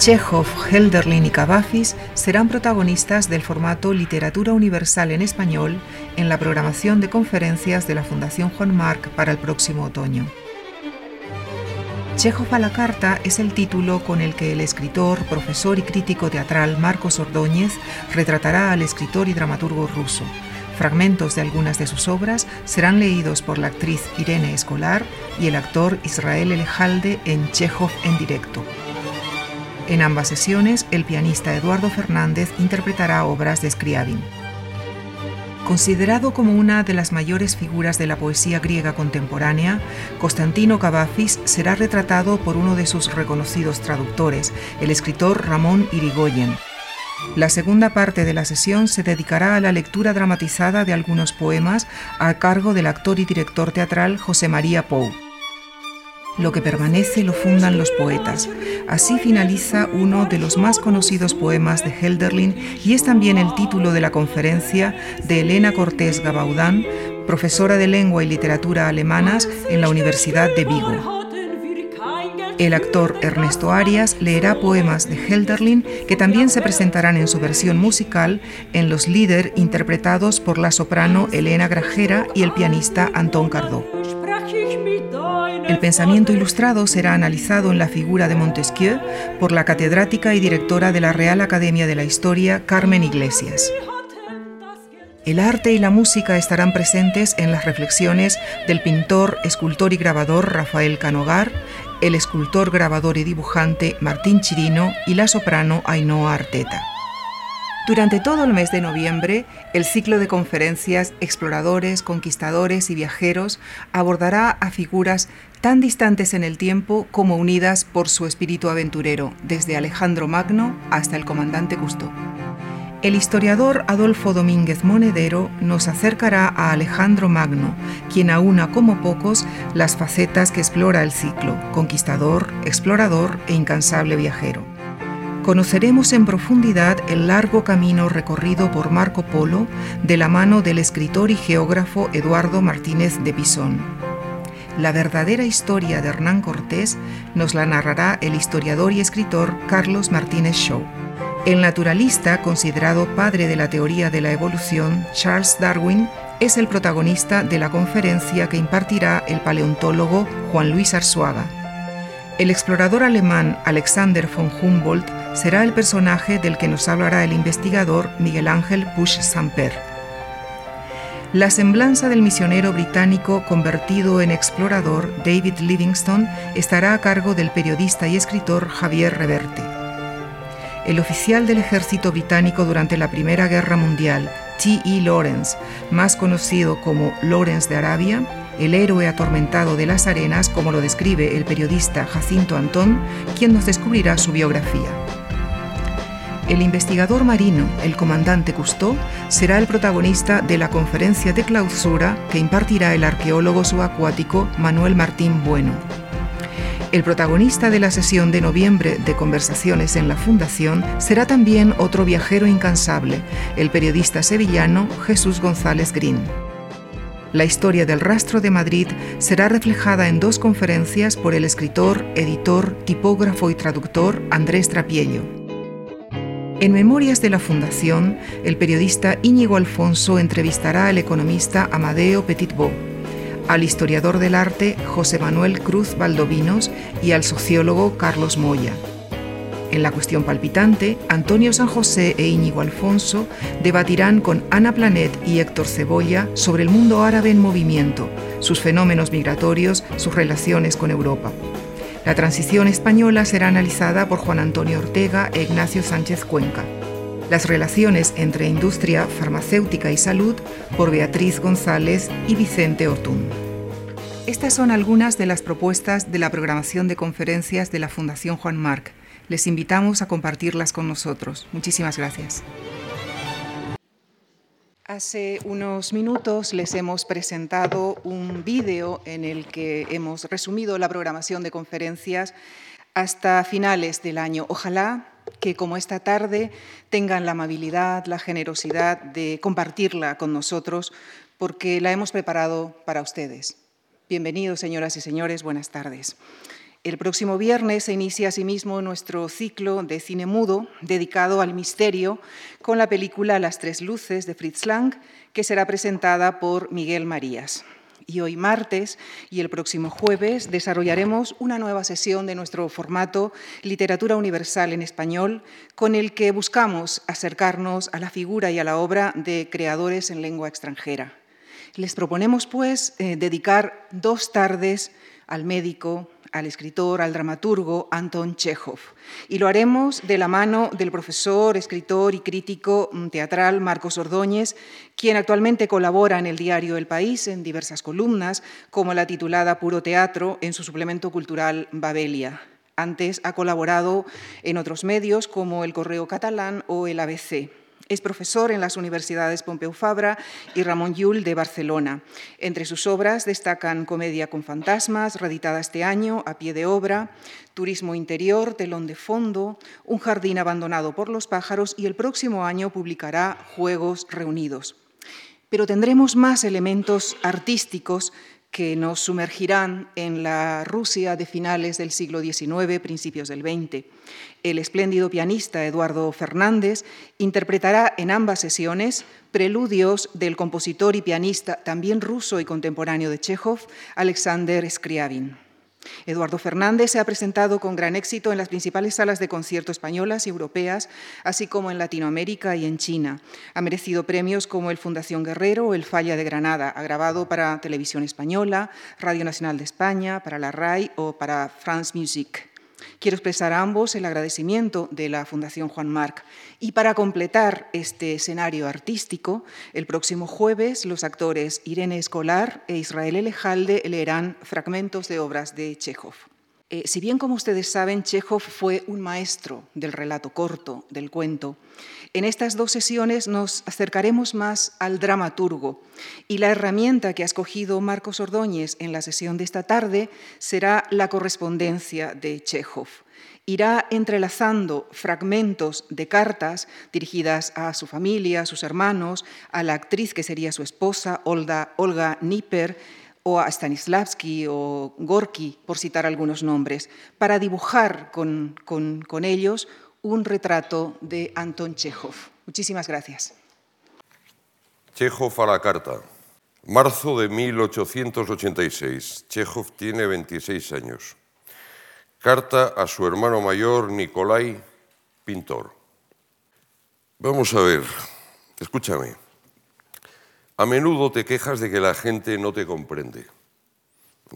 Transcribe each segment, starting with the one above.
Chekhov, Helderlin y Cavafis serán protagonistas del formato Literatura Universal en Español en la programación de conferencias de la Fundación Juan Marc para el próximo otoño. Chekhov a la carta es el título con el que el escritor, profesor y crítico teatral Marcos Ordóñez retratará al escritor y dramaturgo ruso. Fragmentos de algunas de sus obras serán leídos por la actriz Irene Escolar y el actor Israel Elejalde en Chekhov en directo. En ambas sesiones, el pianista Eduardo Fernández interpretará obras de Scriabin. Considerado como una de las mayores figuras de la poesía griega contemporánea, Constantino Cavafis será retratado por uno de sus reconocidos traductores, el escritor Ramón Irigoyen. La segunda parte de la sesión se dedicará a la lectura dramatizada de algunos poemas a cargo del actor y director teatral José María Pou. Lo que permanece lo fundan los poetas. Así finaliza uno de los más conocidos poemas de Helderlin y es también el título de la conferencia de Elena Cortés Gabaudán, profesora de lengua y literatura alemanas en la Universidad de Vigo. El actor Ernesto Arias leerá poemas de Helderlin que también se presentarán en su versión musical en los líder interpretados por la soprano Elena Grajera y el pianista Antón Cardó. El pensamiento ilustrado será analizado en la figura de Montesquieu por la catedrática y directora de la Real Academia de la Historia, Carmen Iglesias. El arte y la música estarán presentes en las reflexiones del pintor, escultor y grabador Rafael Canogar, el escultor, grabador y dibujante Martín Chirino y la soprano Ainhoa Arteta. Durante todo el mes de noviembre, el ciclo de conferencias Exploradores, Conquistadores y Viajeros abordará a figuras tan distantes en el tiempo como unidas por su espíritu aventurero, desde Alejandro Magno hasta el comandante Gusto. El historiador Adolfo Domínguez Monedero nos acercará a Alejandro Magno, quien aúna como pocos las facetas que explora el ciclo, conquistador, explorador e incansable viajero conoceremos en profundidad el largo camino recorrido por Marco Polo de la mano del escritor y geógrafo Eduardo Martínez de Pisón. La verdadera historia de Hernán Cortés nos la narrará el historiador y escritor Carlos Martínez Shaw. El naturalista, considerado padre de la teoría de la evolución, Charles Darwin, es el protagonista de la conferencia que impartirá el paleontólogo Juan Luis Arzuaga. El explorador alemán Alexander von Humboldt será el personaje del que nos hablará el investigador Miguel Ángel Push Samper. La semblanza del misionero británico convertido en explorador David Livingstone estará a cargo del periodista y escritor Javier Reverte. El oficial del ejército británico durante la Primera Guerra Mundial, T.E. Lawrence, más conocido como Lawrence de Arabia, el héroe atormentado de las arenas, como lo describe el periodista Jacinto Antón, quien nos descubrirá su biografía. El investigador marino, el comandante Cousteau, será el protagonista de la conferencia de clausura que impartirá el arqueólogo subacuático Manuel Martín Bueno. El protagonista de la sesión de noviembre de Conversaciones en la Fundación será también otro viajero incansable, el periodista sevillano Jesús González Green. La historia del rastro de Madrid será reflejada en dos conferencias por el escritor, editor, tipógrafo y traductor Andrés Trapiello. En Memorias de la Fundación, el periodista Íñigo Alfonso entrevistará al economista Amadeo Petitbo, al historiador del arte José Manuel Cruz Valdovinos y al sociólogo Carlos Moya. En la cuestión palpitante, Antonio San José e Íñigo Alfonso debatirán con Ana Planet y Héctor Cebolla sobre el mundo árabe en movimiento, sus fenómenos migratorios, sus relaciones con Europa. La transición española será analizada por Juan Antonio Ortega e Ignacio Sánchez Cuenca. Las relaciones entre industria farmacéutica y salud por Beatriz González y Vicente Ortún. Estas son algunas de las propuestas de la programación de conferencias de la Fundación Juan Marc. Les invitamos a compartirlas con nosotros. Muchísimas gracias. Hace unos minutos les hemos presentado un vídeo en el que hemos resumido la programación de conferencias hasta finales del año. Ojalá que como esta tarde tengan la amabilidad, la generosidad de compartirla con nosotros porque la hemos preparado para ustedes. Bienvenidos, señoras y señores, buenas tardes. El próximo viernes se inicia asimismo nuestro ciclo de cine mudo dedicado al misterio con la película Las tres luces de Fritz Lang, que será presentada por Miguel Marías. Y hoy martes y el próximo jueves desarrollaremos una nueva sesión de nuestro formato Literatura Universal en Español, con el que buscamos acercarnos a la figura y a la obra de creadores en lengua extranjera. Les proponemos, pues, eh, dedicar dos tardes al médico, al escritor, al dramaturgo Anton Chekhov. Y lo haremos de la mano del profesor, escritor y crítico mm, teatral Marcos Ordóñez, quien actualmente colabora en el diario El País en diversas columnas, como la titulada Puro Teatro en su suplemento cultural Babelia. Antes ha colaborado en otros medios como El Correo Catalán o el ABC. Es profesor en las universidades Pompeu Fabra y Ramón Llull de Barcelona. Entre sus obras destacan Comedia con fantasmas, reeditada este año, A pie de obra, Turismo interior, Telón de fondo, Un jardín abandonado por los pájaros y el próximo año publicará Juegos reunidos. Pero tendremos más elementos artísticos que nos sumergirán en la Rusia de finales del siglo XIX, principios del XX. El espléndido pianista Eduardo Fernández interpretará en ambas sesiones preludios del compositor y pianista también ruso y contemporáneo de Chekhov, Alexander Scriabin. Eduardo Fernández se ha presentado con gran éxito en las principales salas de concierto españolas y europeas, así como en Latinoamérica y en China. Ha merecido premios como el Fundación Guerrero o el Falla de Granada. Ha grabado para Televisión Española, Radio Nacional de España, para la RAI o para France Music. Quiero expresar a ambos el agradecimiento de la Fundación Juan Marc. Y para completar este escenario artístico, el próximo jueves los actores Irene Escolar e Israel Elejalde leerán fragmentos de obras de Chekhov. Eh, si bien, como ustedes saben, Chekhov fue un maestro del relato corto, del cuento, en estas dos sesiones nos acercaremos más al dramaturgo y la herramienta que ha escogido Marcos Ordóñez en la sesión de esta tarde será la correspondencia de Chekhov. Irá entrelazando fragmentos de cartas dirigidas a su familia, a sus hermanos, a la actriz que sería su esposa, Olga, Olga Nipper, o a Stanislavski o Gorky, por citar algunos nombres, para dibujar con, con ellos un retrato de Anton Chekhov. Muchísimas gracias. Chekhov a la carta. Marzo de 1886. Chekhov tiene 26 años. Carta a su hermano mayor Nikolai, pintor. Vamos a ver, escúchame. A menudo te quejas de que la gente no te comprende.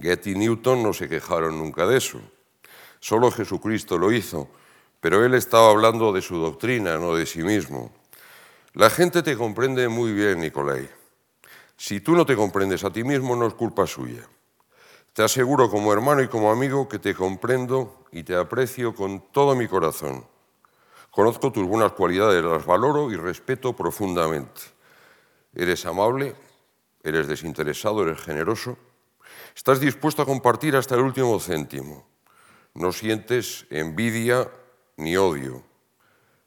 Getty y Newton no se quejaron nunca de eso. Solo Jesucristo lo hizo pero él estaba hablando de su doctrina, no de sí mismo. La gente te comprende muy bien, Nicolai. Si tú no te comprendes a ti mismo, no es culpa suya. Te aseguro como hermano y como amigo que te comprendo y te aprecio con todo mi corazón. Conozco tus buenas cualidades, las valoro y respeto profundamente. Eres amable, eres desinteresado, eres generoso. Estás dispuesto a compartir hasta el último céntimo. No sientes envidia ni odio.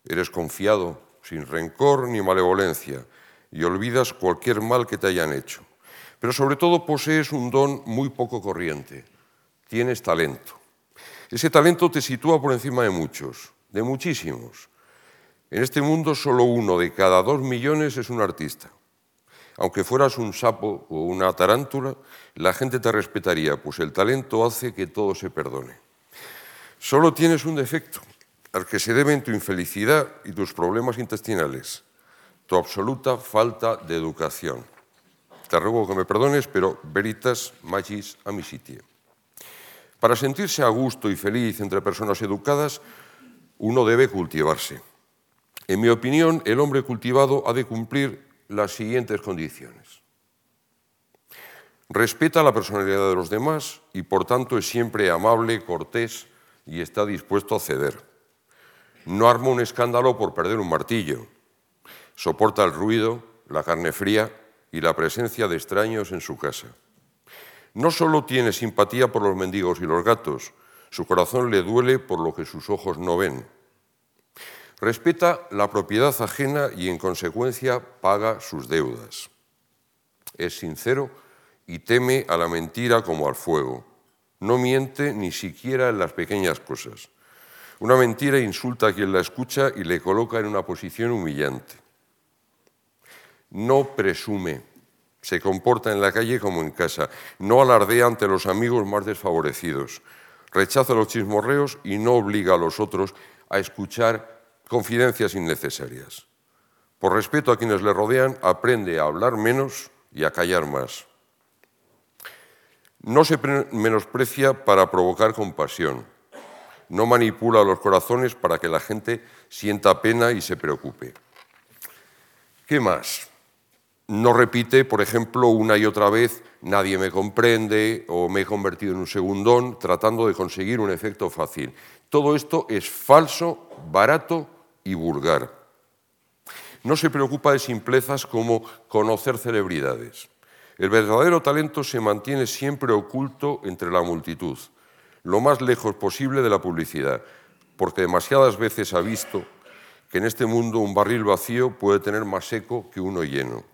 Eres confiado, sin rencor ni malevolencia, y olvidas cualquier mal que te hayan hecho. Pero sobre todo posees un don muy poco corriente. Tienes talento. Ese talento te sitúa por encima de muchos, de muchísimos. En este mundo solo uno de cada dos millones es un artista. Aunque fueras un sapo o una tarántula, la gente te respetaría, pues el talento hace que todo se perdone. Solo tienes un defecto, al que se deben tu infelicidad y tus problemas intestinales, tu absoluta falta de educación. Te ruego que me perdones, pero veritas magis amicitia. Para sentirse a gusto y feliz entre personas educadas, uno debe cultivarse. En mi opinión, el hombre cultivado ha de cumplir las siguientes condiciones. Respeta la personalidad de los demás y por tanto es siempre amable, cortés y está dispuesto a ceder. No arma un escándalo por perder un martillo. Soporta el ruido, la carne fría y la presencia de extraños en su casa. No solo tiene simpatía por los mendigos y los gatos, su corazón le duele por lo que sus ojos no ven. Respeta la propiedad ajena y en consecuencia paga sus deudas. Es sincero y teme a la mentira como al fuego. No miente ni siquiera en las pequeñas cosas. Una mentira insulta a quien la escucha y le coloca en una posición humillante. No presume, se comporta en la calle como en casa, no alardea ante los amigos más desfavorecidos, rechaza los chismorreos y no obliga a los otros a escuchar confidencias innecesarias. Por respeto a quienes le rodean, aprende a hablar menos y a callar más. No se menosprecia para provocar compasión no manipula los corazones para que la gente sienta pena y se preocupe. ¿Qué más? No repite, por ejemplo, una y otra vez, nadie me comprende o me he convertido en un segundón, tratando de conseguir un efecto fácil. Todo esto es falso, barato y vulgar. No se preocupa de simplezas como conocer celebridades. El verdadero talento se mantiene siempre oculto entre la multitud lo más lejos posible de la publicidad, porque demasiadas veces ha visto que en este mundo un barril vacío puede tener más eco que uno lleno.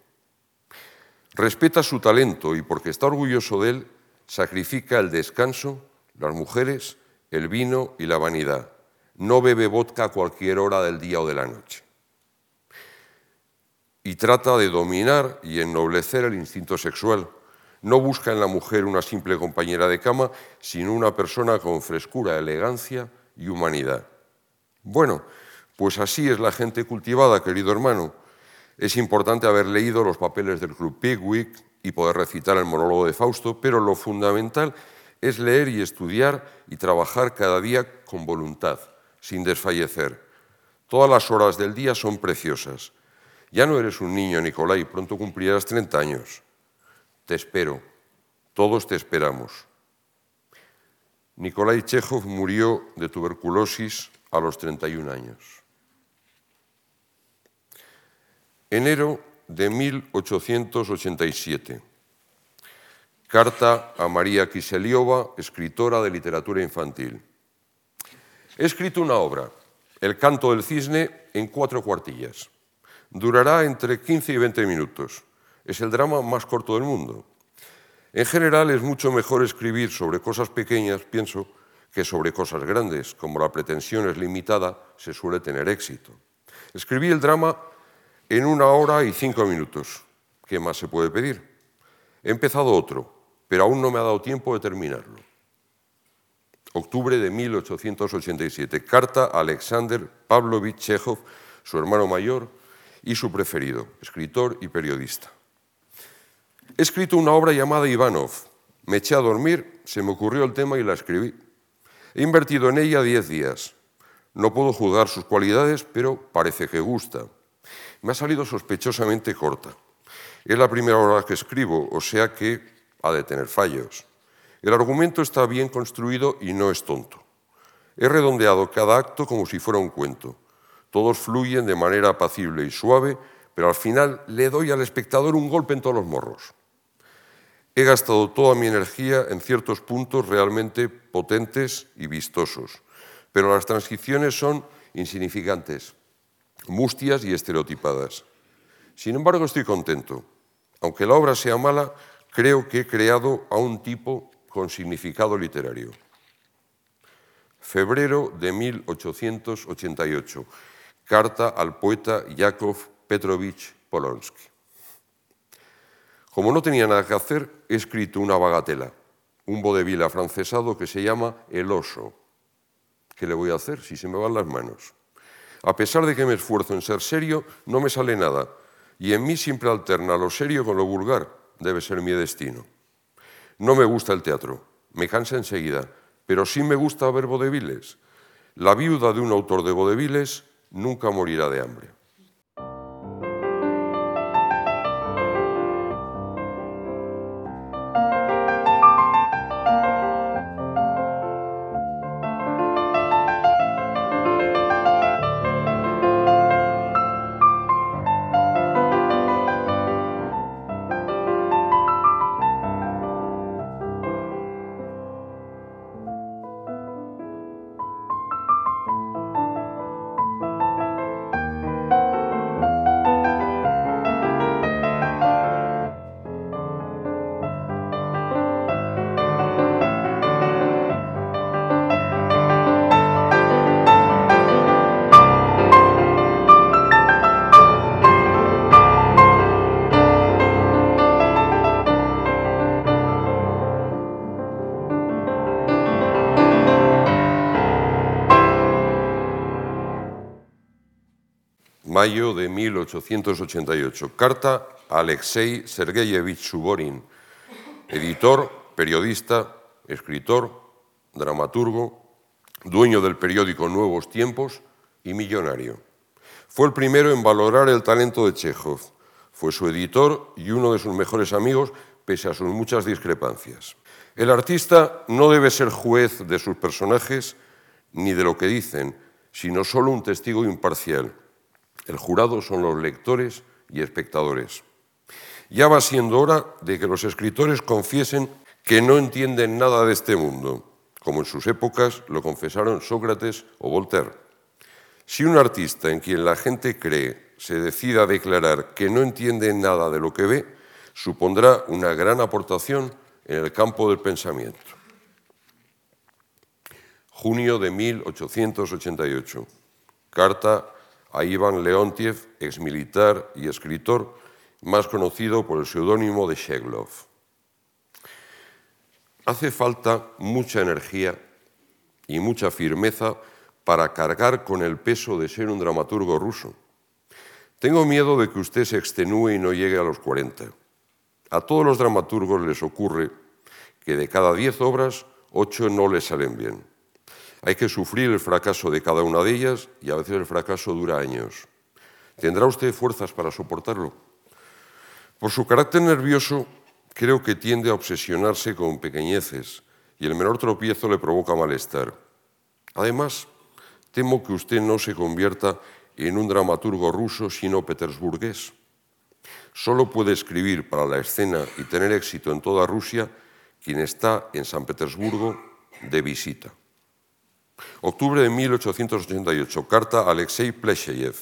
Respeta su talento y porque está orgulloso de él, sacrifica el descanso, las mujeres, el vino y la vanidad. No bebe vodka a cualquier hora del día o de la noche. Y trata de dominar y ennoblecer el instinto sexual no busca en la mujer una simple compañera de cama, sino una persona con frescura, elegancia y humanidad. Bueno, pues así es la gente cultivada, querido hermano. Es importante haber leído los papeles del Club Pigwick y poder recitar el monólogo de Fausto, pero lo fundamental es leer y estudiar y trabajar cada día con voluntad, sin desfallecer. Todas las horas del día son preciosas. Ya no eres un niño, Nicolai, pronto cumplirás 30 años. Te espero, todos te esperamos. Nikolai Chekhov murió de tuberculosis a los 31 años. Enero de 1887. Carta a María Kiseliova, escritora de literatura infantil. He escrito una obra, El canto del cisne, en cuatro cuartillas. Durará entre 15 y 20 minutos. Es el drama más corto del mundo. En general es mucho mejor escribir sobre cosas pequeñas, pienso, que sobre cosas grandes. Como la pretensión es limitada, se suele tener éxito. Escribí el drama en una hora y cinco minutos. ¿Qué más se puede pedir? He empezado otro, pero aún no me ha dado tiempo de terminarlo. Octubre de 1887. Carta a Alexander Pavlovich Chekhov, su hermano mayor y su preferido, escritor y periodista. He escrito una obra llamada Ivanov. Me eché a dormir, se me ocurrió el tema y la escribí. He invertido en ella diez días. No puedo juzgar sus cualidades, pero parece que gusta. Me ha salido sospechosamente corta. Es la primera obra que escribo, o sea que ha de tener fallos. El argumento está bien construido y no es tonto. He redondeado cada acto como si fuera un cuento. Todos fluyen de manera apacible y suave, pero al final le doy al espectador un golpe en todos los morros. He gastado toda mi energía en ciertos puntos realmente potentes y vistosos, pero las transiciones son insignificantes, mustias y estereotipadas. Sin embargo, estoy contento. Aunque la obra sea mala, creo que he creado a un tipo con significado literario. Febrero de 1888. Carta al poeta Yakov Petrovich Polonsky. Como no tenía nada que hacer, he escrito una bagatela, un vodevil afrancesado que se llama El oso. ¿Qué le voy a hacer si se me van las manos? A pesar de que me esfuerzo en ser serio, no me sale nada, y en mí siempre alterna lo serio con lo vulgar. Debe ser mi destino. No me gusta el teatro, me cansa enseguida, pero sí me gusta ver vodeviles. La viuda de un autor de vodeviles nunca morirá de hambre. Mayo de 1888. Carta a Alexei Sergeyevich Suborin, editor, periodista, escritor, dramaturgo, dueño del periódico Nuevos Tiempos y millonario. Fue el primero en valorar el talento de Chekhov. Fue su editor y uno de sus mejores amigos, pese a sus muchas discrepancias. El artista no debe ser juez de sus personajes ni de lo que dicen, sino solo un testigo imparcial. El jurado son los lectores y espectadores. Ya va siendo hora de que los escritores confiesen que no entienden nada de este mundo, como en sus épocas lo confesaron Sócrates o Voltaire. Si un artista en quien la gente cree se decida a declarar que no entiende nada de lo que ve, supondrá una gran aportación en el campo del pensamiento. Junio de 1888. Carta a Iván Leontiev, exmilitar y escritor, más conocido por el seudónimo de Sheglov. Hace falta mucha energía y mucha firmeza para cargar con el peso de ser un dramaturgo ruso. Tengo miedo de que usted se extenúe y no llegue a los 40. A todos los dramaturgos les ocurre que de cada 10 obras, 8 no les salen bien. Hay que sufrir el fracaso de cada una de ellas y a veces el fracaso dura años. ¿Tendrá usted fuerzas para soportarlo? Por su carácter nervioso, creo que tiende a obsesionarse con pequeñeces y el menor tropiezo le provoca malestar. Además, temo que usted no se convierta en un dramaturgo ruso, sino petersburgués. Solo puede escribir para la escena y tener éxito en toda Rusia quien está en San Petersburgo de visita. Octubre de 1888, carta a Alexei Plesheyev,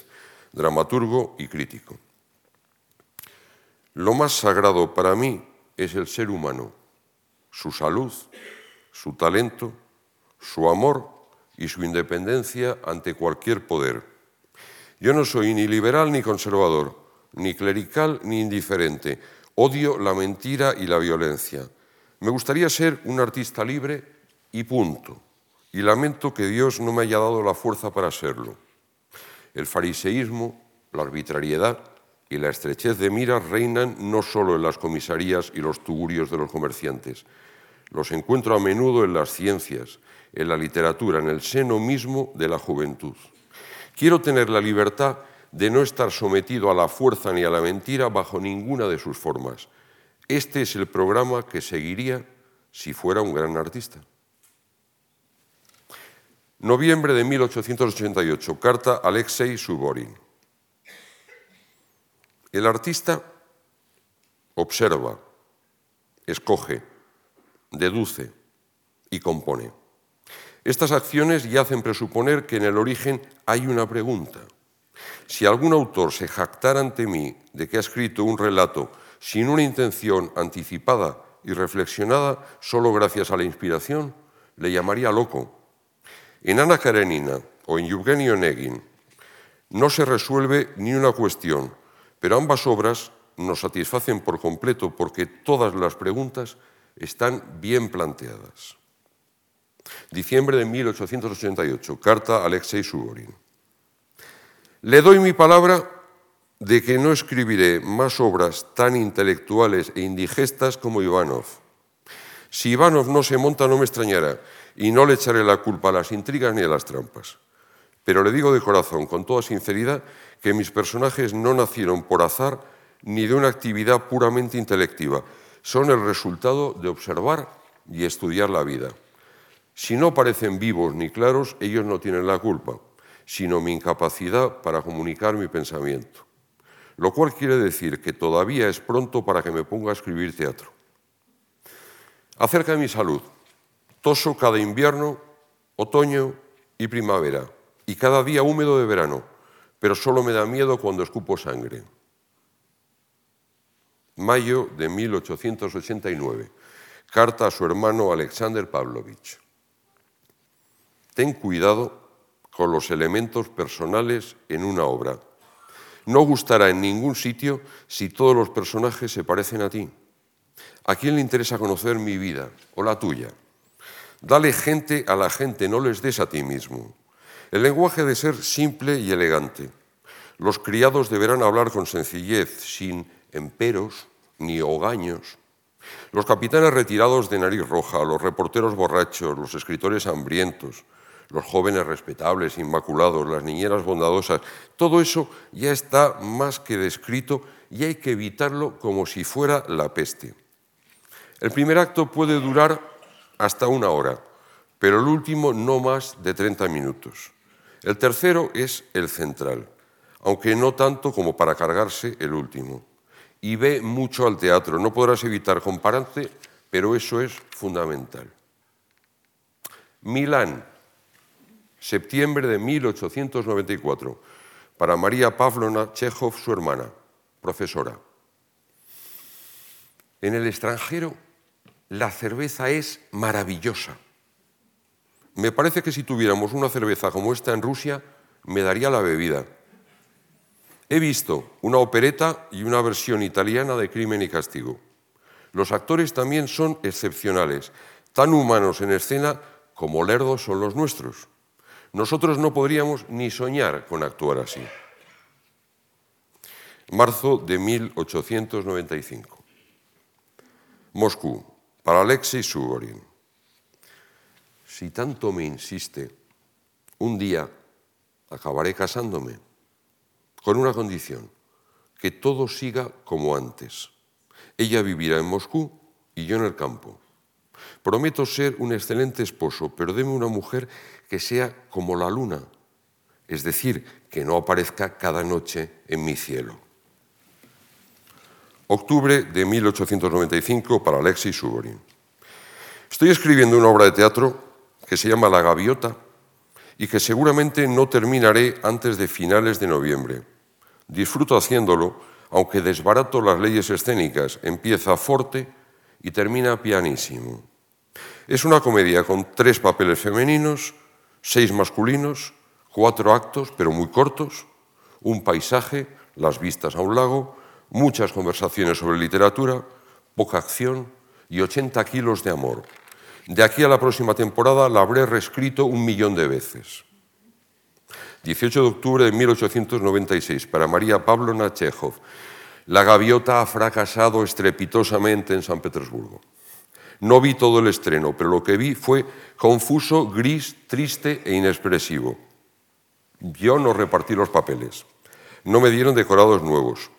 dramaturgo y crítico. Lo más sagrado para mí es el ser humano, su salud, su talento, su amor y su independencia ante cualquier poder. Yo no soy ni liberal ni conservador, ni clerical ni indiferente. Odio la mentira y la violencia. Me gustaría ser un artista libre y punto y lamento que Dios no me haya dado la fuerza para serlo. El fariseísmo, la arbitrariedad y la estrechez de miras reinan no solo en las comisarías y los tugurios de los comerciantes. Los encuentro a menudo en las ciencias, en la literatura, en el seno mismo de la juventud. Quiero tener la libertad de no estar sometido a la fuerza ni a la mentira bajo ninguna de sus formas. Este es el programa que seguiría si fuera un gran artista. Noviembre de 1888, carta Alexei Suborin. El artista observa, escoge, deduce y compone. Estas acciones ya hacen presuponer que en el origen hay una pregunta. Si algún autor se jactara ante mí de que ha escrito un relato sin una intención anticipada y reflexionada solo gracias a la inspiración, le llamaría loco en Ana Karenina o en Yevgeny Onegin no se resuelve ni una cuestión, pero ambas obras nos satisfacen por completo porque todas las preguntas están bien planteadas. Diciembre de 1888, carta a Alexei Suborin. Le doy mi palabra de que no escribiré más obras tan intelectuales e indigestas como Ivanov. Si Ivanov no se monta, no me extrañará y no le echaré la culpa a las intrigas ni a las trampas. Pero le digo de corazón, con toda sinceridad, que mis personajes no nacieron por azar ni de una actividad puramente intelectiva. Son el resultado de observar y estudiar la vida. Si no parecen vivos ni claros, ellos no tienen la culpa, sino mi incapacidad para comunicar mi pensamiento. Lo cual quiere decir que todavía es pronto para que me ponga a escribir teatro. Acerca de mi salud, Toso cada invierno, otoño y primavera, y cada día húmedo de verano, pero solo me da miedo cuando escupo sangre. Mayo de 1889. Carta a su hermano Alexander Pavlovich. Ten cuidado con los elementos personales en una obra. No gustará en ningún sitio si todos los personajes se parecen a ti. ¿A quién le interesa conocer mi vida o la tuya? Dale gente a la gente, no les des a ti mismo. El lenguaje de ser simple y elegante. Los criados deberán hablar con sencillez, sin emperos ni hogaños. Los capitanes retirados de nariz roja, los reporteros borrachos, los escritores hambrientos, los jóvenes respetables, inmaculados, las niñeras bondadosas, todo eso ya está más que descrito y hay que evitarlo como si fuera la peste. El primer acto puede durar hasta una hora, pero el último no más de 30 minutos. El tercero es el central, aunque no tanto como para cargarse el último. Y ve mucho al teatro, no podrás evitar compararte, pero eso es fundamental. Milán, septiembre de 1894, para María Pavlovna Chekhov, su hermana, profesora. En el extranjero la cerveza es maravillosa. Me parece que si tuviéramos una cerveza como esta en Rusia, me daría la bebida. He visto una opereta y una versión italiana de Crimen y Castigo. Los actores también son excepcionales, tan humanos en escena como lerdos son los nuestros. Nosotros no podríamos ni soñar con actuar así. Marzo de 1895. Moscú, para Alexei Sugorin. Si tanto me insiste, un día acabaré casándome con una condición, que todo siga como antes. Ella vivirá en Moscú y yo en el campo. Prometo ser un excelente esposo, pero deme una mujer que sea como la luna, es decir, que no aparezca cada noche en mi cielo. Octubre de 1895 para Alexei Sugorin. Estoy escribiendo una obra de teatro que se llama La Gaviota y que seguramente no terminaré antes de finales de noviembre. Disfruto haciéndolo, aunque desbarato las leyes escénicas. Empieza fuerte y termina pianísimo. Es una comedia con tres papeles femeninos, seis masculinos, cuatro actos, pero muy cortos, un paisaje, las vistas a un lago, muchas conversaciones sobre literatura, poca acción y 80 kilos de amor. De aquí a la próxima temporada la habré reescrito un millón de veces. 18 de octubre de 1896, para María Pablo Nachechov. La gaviota ha fracasado estrepitosamente en San Petersburgo. No vi todo el estreno, pero lo que vi fue confuso, gris, triste e inexpresivo. Yo no repartí los papeles. No me dieron decorados nuevos.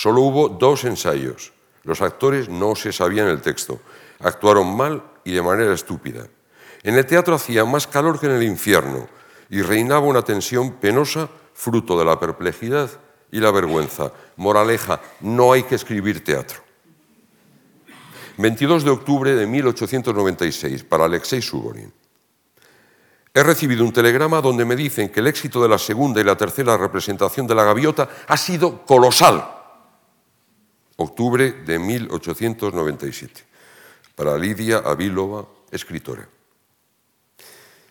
Solo hubo dos ensayos. Los actores no se sabían el texto. Actuaron mal y de manera estúpida. En el teatro hacía más calor que en el infierno y reinaba una tensión penosa fruto de la perplejidad y la vergüenza. Moraleja, no hay que escribir teatro. 22 de octubre de 1896, para Alexei Sugorin. He recibido un telegrama donde me dicen que el éxito de la segunda y la tercera representación de la gaviota ha sido colosal. Octubre de 1897. Para Lidia Avilova, escritora.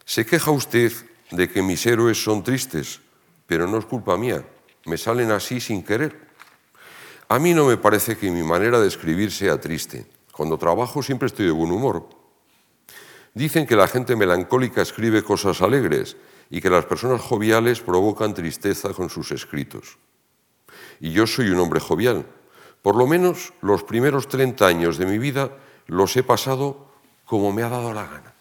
Se queja usted de que mis héroes son tristes, pero no es culpa mía. Me salen así sin querer. A mí no me parece que mi manera de escribir sea triste. Cuando trabajo siempre estoy de buen humor. Dicen que la gente melancólica escribe cosas alegres y que las personas joviales provocan tristeza con sus escritos. Y yo soy un hombre jovial. Por lo menos los primeros 30 años de mi vida los he pasado como me ha dado la gana.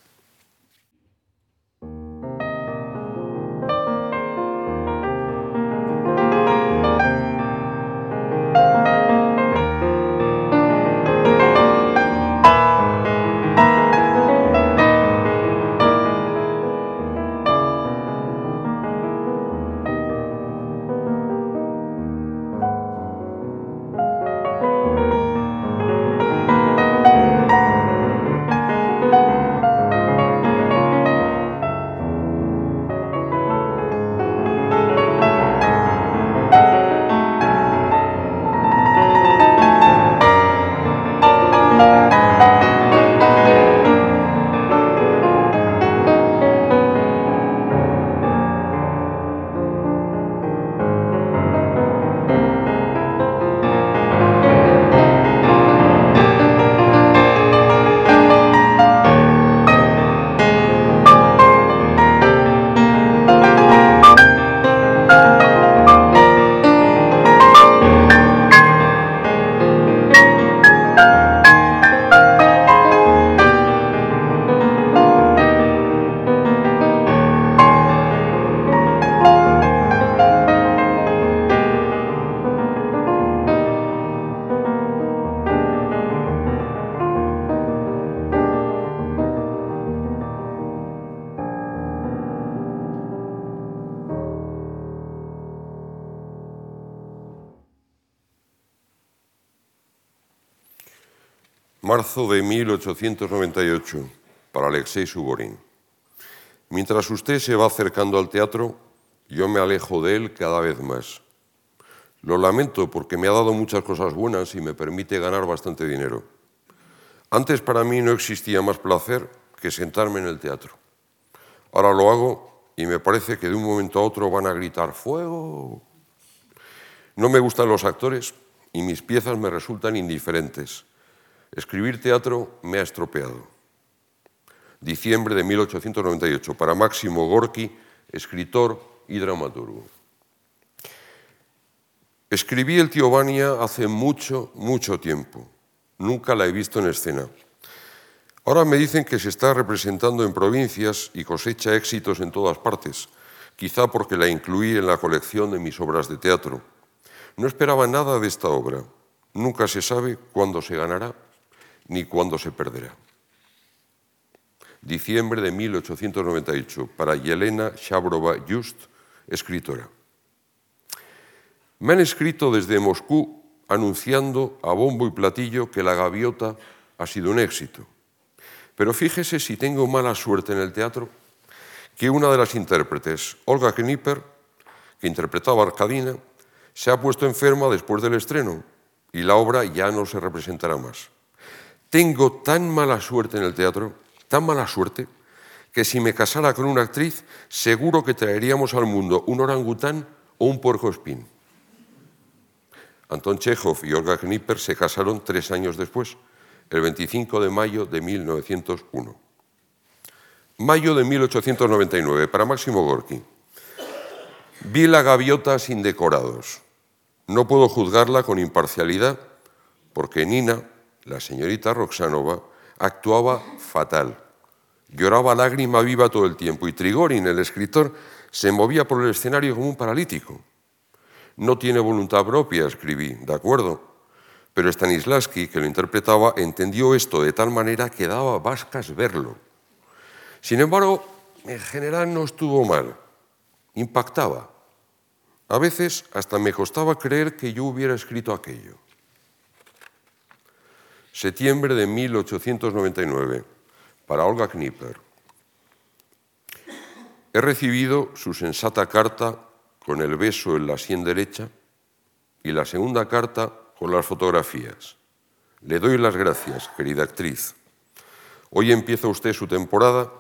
Marzo de 1898, para Alexei Suborin. Mientras usted se va acercando al teatro, yo me alejo de él cada vez más. Lo lamento porque me ha dado muchas cosas buenas y me permite ganar bastante dinero. Antes para mí no existía más placer que sentarme en el teatro. Ahora lo hago y me parece que de un momento a otro van a gritar ¡Fuego! No me gustan los actores y mis piezas me resultan indiferentes. Escribir teatro me ha estropeado. Diciembre de 1898, para Máximo Gorki, escritor y dramaturgo. Escribí El tío Vania hace mucho, mucho tiempo. Nunca la he visto en escena. Ahora me dicen que se está representando en provincias y cosecha éxitos en todas partes, quizá porque la incluí en la colección de mis obras de teatro. No esperaba nada de esta obra. Nunca se sabe cuándo se ganará ni cuándo se perderá. Diciembre de 1898, para Yelena Shabrova Just, escritora. Me han escrito desde Moscú anunciando a bombo y platillo que La Gaviota ha sido un éxito. Pero fíjese si tengo mala suerte en el teatro, que una de las intérpretes, Olga Knipper, que interpretaba a Arcadina, se ha puesto enferma después del estreno y la obra ya no se representará más. Tengo tan mala suerte en el teatro, tan mala suerte, que si me casara con una actriz, seguro que traeríamos al mundo un orangután o un puercoespín. Anton Chekhov y Olga Knipper se casaron tres años después, el 25 de mayo de 1901. Mayo de 1899, para Máximo Gorki. Vi la gaviota sin decorados. No puedo juzgarla con imparcialidad porque Nina, la señorita Roxanova, actuaba fatal. Lloraba lágrima viva todo el tiempo y Trigorin, el escritor, se movía por el escenario como un paralítico. No tiene voluntad propia, escribí, de acuerdo, pero Stanislavski, que lo interpretaba, entendió esto de tal manera que daba vascas verlo. Sin embargo, en general no estuvo mal, impactaba. A veces hasta me costaba creer que yo hubiera escrito aquello. Septiembre de 1899, para Olga Knipper. He recibido su sensata carta con el beso en la sien derecha y la segunda carta con las fotografías. Le doy las gracias, querida actriz. Hoy empieza usted su temporada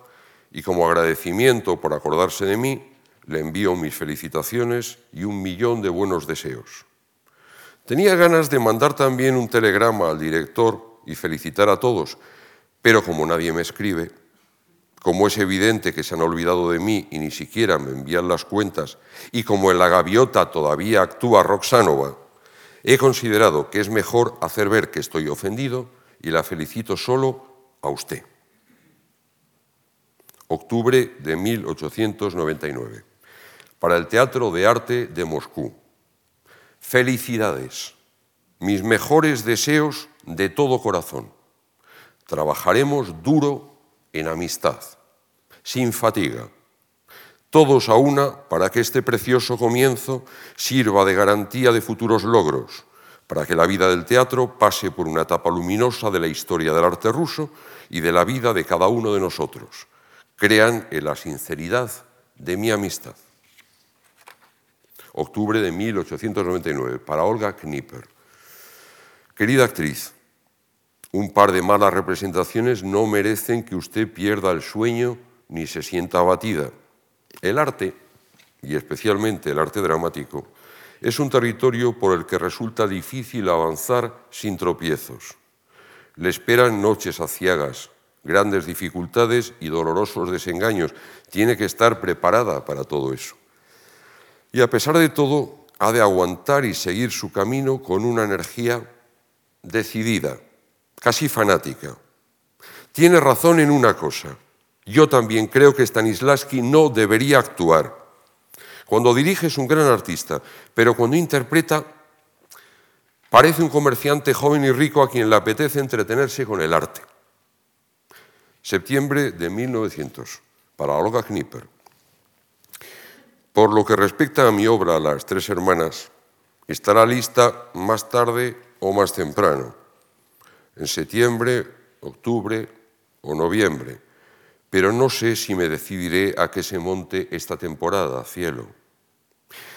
y como agradecimiento por acordarse de mí, le envío mis felicitaciones y un millón de buenos deseos. Tenía ganas de mandar también un telegrama al director y felicitar a todos, pero como nadie me escribe, como es evidente que se han olvidado de mí y ni siquiera me envían las cuentas, y como en la gaviota todavía actúa Roxanova, he considerado que es mejor hacer ver que estoy ofendido y la felicito solo a usted. Octubre de 1899. Para el Teatro de Arte de Moscú. Felicidades. Mis mejores deseos de todo corazón. Trabajaremos duro en amistad, sin fatiga, todos a una para que este precioso comienzo sirva de garantía de futuros logros, para que la vida del teatro pase por una etapa luminosa de la historia del arte ruso y de la vida de cada uno de nosotros. Crean en la sinceridad de mi amistad. Octubre de 1899, para Olga Knipper. Querida actriz, un par de malas representaciones no merecen que usted pierda el sueño ni se sienta abatida. El arte, y especialmente el arte dramático, es un territorio por el que resulta difícil avanzar sin tropiezos. Le esperan noches aciagas, grandes dificultades y dolorosos desengaños. Tiene que estar preparada para todo eso. Y a pesar de todo, ha de aguantar y seguir su camino con una energía decidida casi fanática. Tiene razón en una cosa. Yo también creo que Stanislavski no debería actuar. Cuando dirige es un gran artista, pero cuando interpreta parece un comerciante joven y rico a quien le apetece entretenerse con el arte. Septiembre de 1900, para Olga Knipper. Por lo que respecta a mi obra Las Tres Hermanas, estará lista más tarde o más temprano en septiembre, octubre o noviembre, pero no sé si me decidiré a que se monte esta temporada, cielo.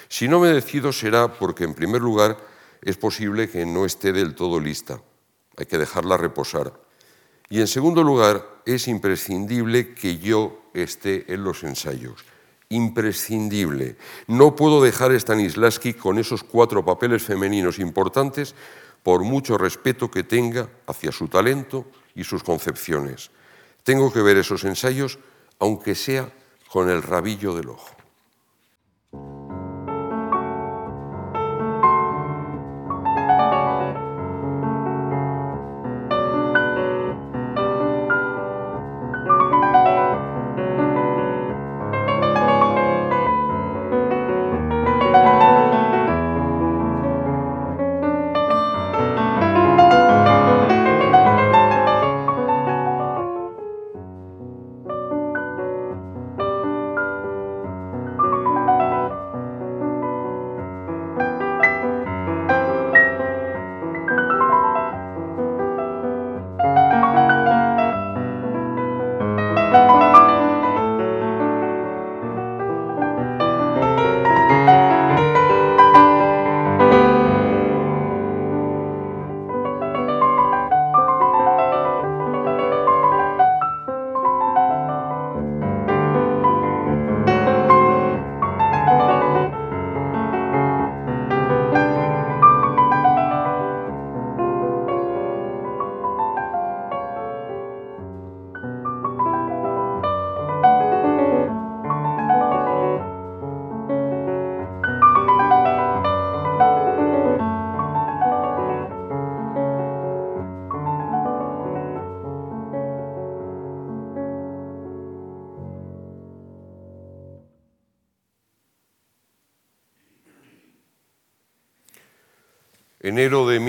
Si no me decido será porque, en primer lugar, es posible que no esté del todo lista. Hay que dejarla reposar. Y en segundo lugar, es imprescindible que yo esté en los ensayos. Imprescindible. No puedo dejar a Stanislavski con esos cuatro papeles femeninos importantes por mucho respeto que tenga hacia su talento y sus concepciones. Tengo que ver esos ensayos, aunque sea con el rabillo del ojo.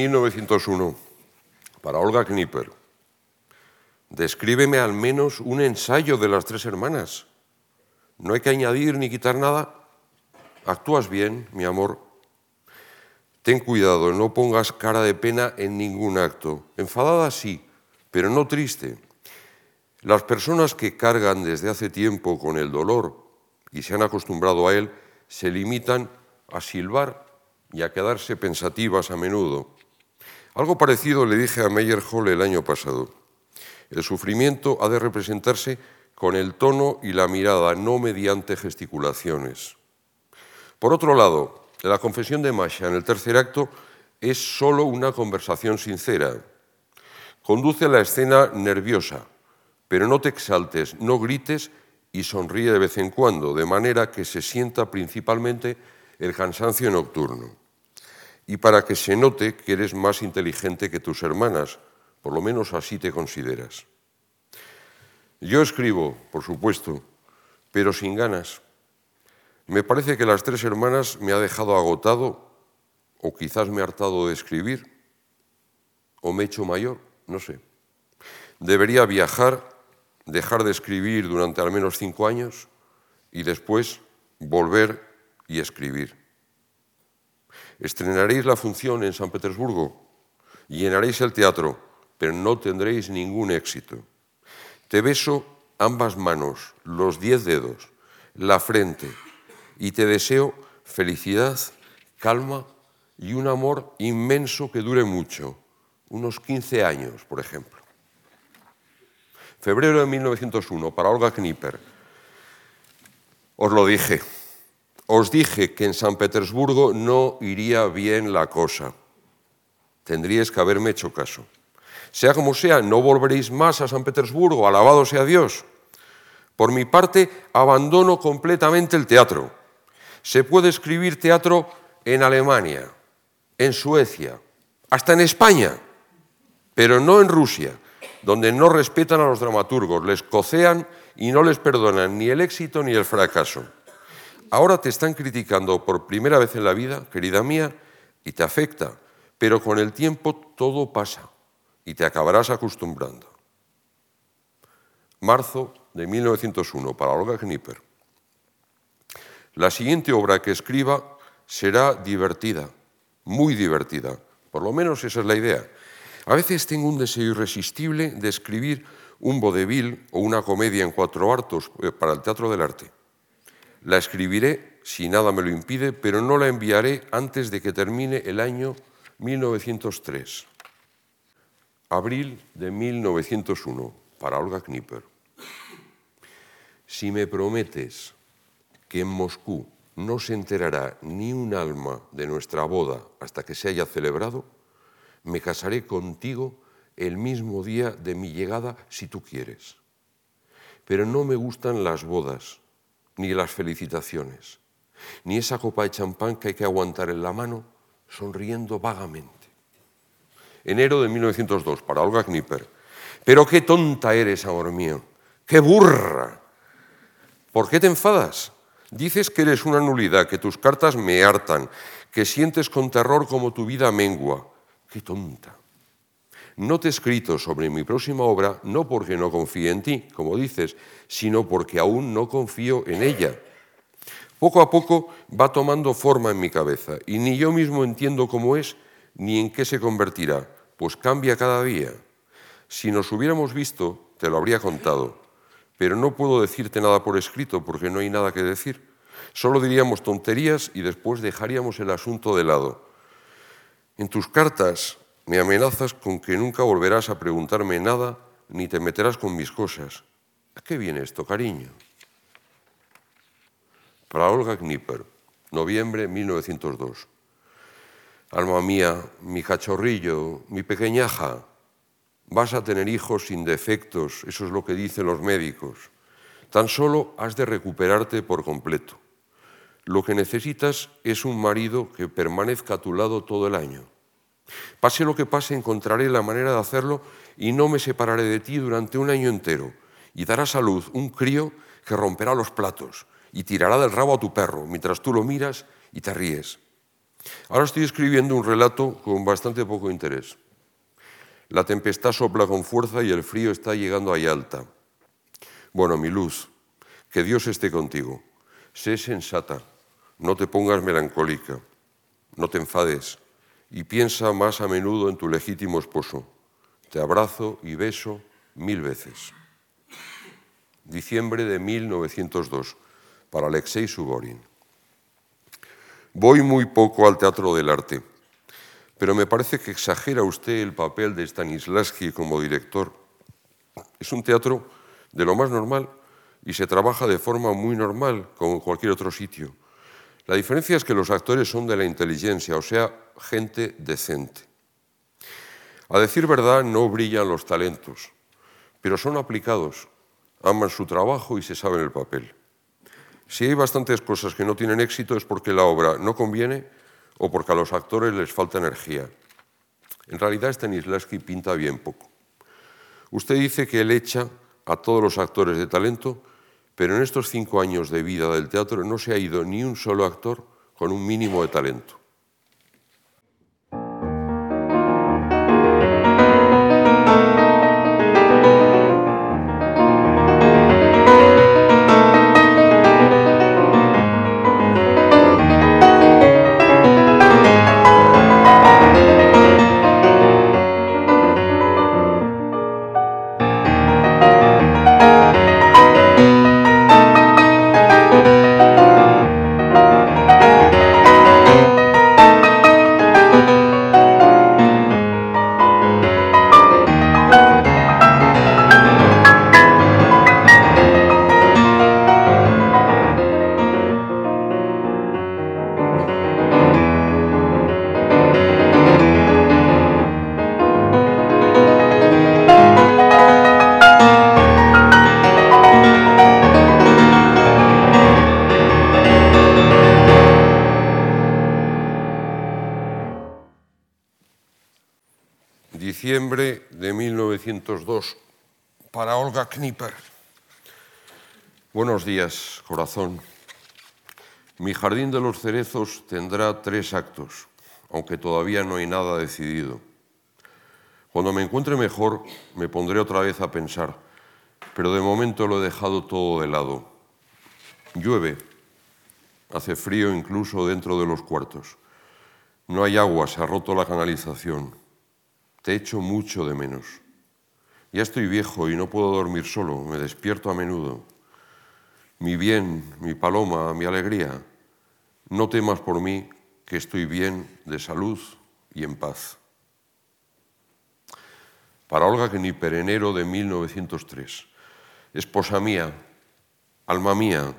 1901, para Olga Knipper. Descríbeme al menos un ensayo de las tres hermanas. No hay que añadir ni quitar nada. Actúas bien, mi amor. Ten cuidado, no pongas cara de pena en ningún acto. Enfadada sí, pero no triste. Las personas que cargan desde hace tiempo con el dolor y se han acostumbrado a él, se limitan a silbar y a quedarse pensativas a menudo. Algo parecido le dije a Meyer Hall el año pasado. El sufrimiento ha de representarse con el tono y la mirada, no mediante gesticulaciones. Por otro lado, la confesión de Masha en el tercer acto es solo una conversación sincera. Conduce la escena nerviosa, pero no te exaltes, no grites y sonríe de vez en cuando, de manera que se sienta principalmente el cansancio nocturno y para que se note que eres más inteligente que tus hermanas, por lo menos así te consideras. Yo escribo, por supuesto, pero sin ganas. Me parece que las tres hermanas me ha dejado agotado, o quizás me ha hartado de escribir, o me he hecho mayor, no sé. Debería viajar, dejar de escribir durante al menos cinco años y después volver y escribir. Estrenaréis la función en San Petersburgo, llenaréis el teatro, pero no tendréis ningún éxito. Te beso ambas manos, los diez dedos, la frente, y te deseo felicidad, calma y un amor inmenso que dure mucho, unos 15 años, por ejemplo. Febrero de 1901, para Olga Knipper. Os lo dije. Os dije que en San Petersburgo no iría bien la cosa. Tendríais que haberme hecho caso. Sea como sea, no volveréis más a San Petersburgo, alabado sea Dios. Por mi parte, abandono completamente el teatro. Se puede escribir teatro en Alemania, en Suecia, hasta en España, pero no en Rusia, donde no respetan a los dramaturgos, les cocean y no les perdonan ni el éxito ni el fracaso. Ahora te están criticando por primera vez en la vida, querida mía, y te afecta, pero con el tiempo todo pasa y te acabarás acostumbrando. Marzo de 1901, para Olga Knipper. La siguiente obra que escriba será divertida, muy divertida, por lo menos esa es la idea. A veces tengo un deseo irresistible de escribir un vodevil o una comedia en cuatro hartos eh, para el Teatro del Arte. La escribiré si nada me lo impide, pero no la enviaré antes de que termine el año 1903. Abril de 1901, para Olga Knipper. Si me prometes que en Moscú no se enterará ni un alma de nuestra boda hasta que se haya celebrado, me casaré contigo el mismo día de mi llegada si tú quieres. Pero no me gustan las bodas, ni las felicitaciones, ni esa copa de champán que hay que aguantar en la mano sonriendo vagamente. Enero de 1902, para Olga Knipper. Pero qué tonta eres, amor mío, qué burra. ¿Por qué te enfadas? Dices que eres una nulidad, que tus cartas me hartan, que sientes con terror como tu vida mengua. Qué tonta. No te he escrito sobre mi próxima obra no porque no confíe en ti, como dices, sino porque aún no confío en ella. Poco a poco va tomando forma en mi cabeza y ni yo mismo entiendo cómo es ni en qué se convertirá, pues cambia cada día. Si nos hubiéramos visto, te lo habría contado, pero no puedo decirte nada por escrito porque no hay nada que decir. Solo diríamos tonterías y después dejaríamos el asunto de lado. En tus cartas me amenazas con que nunca volverás a preguntarme nada ni te meterás con mis cosas. ¿A qué viene esto, cariño? Para Olga Knipper, noviembre 1902. Alma mía, mi cachorrillo, mi pequeñaja, vas a tener hijos sin defectos, eso es lo que dicen los médicos. Tan solo has de recuperarte por completo. Lo que necesitas es un marido que permanezca a tu lado todo el año. Pase lo que pase, encontraré la manera de hacerlo y no me separaré de ti durante un año entero. Y darás a luz un crío que romperá los platos y tirará del rabo a tu perro mientras tú lo miras y te ríes. Ahora estoy escribiendo un relato con bastante poco interés. La tempestad sopla con fuerza y el frío está llegando a alta. Bueno, mi luz, que Dios esté contigo. Sé sensata, no te pongas melancólica, no te enfades y piensa más a menudo en tu legítimo esposo. Te abrazo y beso mil veces. Diciembre de 1902, para Alexei Suborin. Voy muy poco al Teatro del Arte, pero me parece que exagera usted el papel de Stanislavski como director. Es un teatro de lo más normal y se trabaja de forma muy normal, como en cualquier otro sitio. La diferencia es que los actores son de la inteligencia, o sea, gente decente. A decir verdad, no brillan los talentos, pero son aplicados, aman su trabajo y se saben el papel. Si hay bastantes cosas que no tienen éxito es porque la obra no conviene o porque a los actores les falta energía. En realidad Stanislavski pinta bien poco. Usted dice que él echa a todos los actores de talento pero en estos cinco años de vida del teatro no se ha ido ni un solo actor con un mínimo de talento. 1902 para Olga Knipper. Buenos días, corazón. Mi jardín de los cerezos tendrá tres actos, aunque todavía no hay nada decidido. Cuando me encuentre mejor, me pondré otra vez a pensar, pero de momento lo he dejado todo de lado. Llueve, hace frío incluso dentro de los cuartos. No hay agua, se ha roto la canalización. Te echo mucho de menos. Ya estoy viejo y no puedo dormir solo, me despierto a menudo. Mi bien, mi paloma, mi alegría, no temas por mí, que estoy bien, de salud y en paz. Para Olga Kniper, enero de 1903. Esposa mía, alma mía,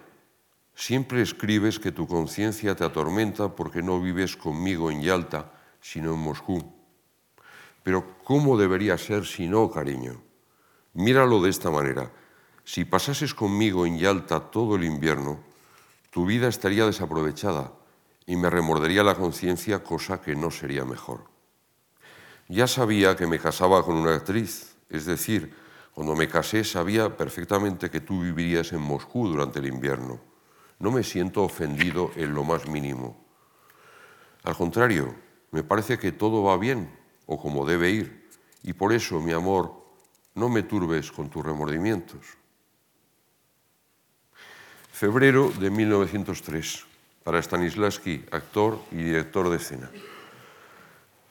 siempre escribes que tu conciencia te atormenta porque no vives conmigo en Yalta, sino en Moscú. Pero ¿cómo debería ser si no, cariño? Míralo de esta manera. Si pasases conmigo en Yalta todo el invierno, tu vida estaría desaprovechada y me remordería la conciencia, cosa que no sería mejor. Ya sabía que me casaba con una actriz, es decir, cuando me casé sabía perfectamente que tú vivirías en Moscú durante el invierno. No me siento ofendido en lo más mínimo. Al contrario, me parece que todo va bien o como debe ir, y por eso, mi amor, no me turbes con tus remordimientos. Febrero de 1903, para Stanislavski, actor y director de escena.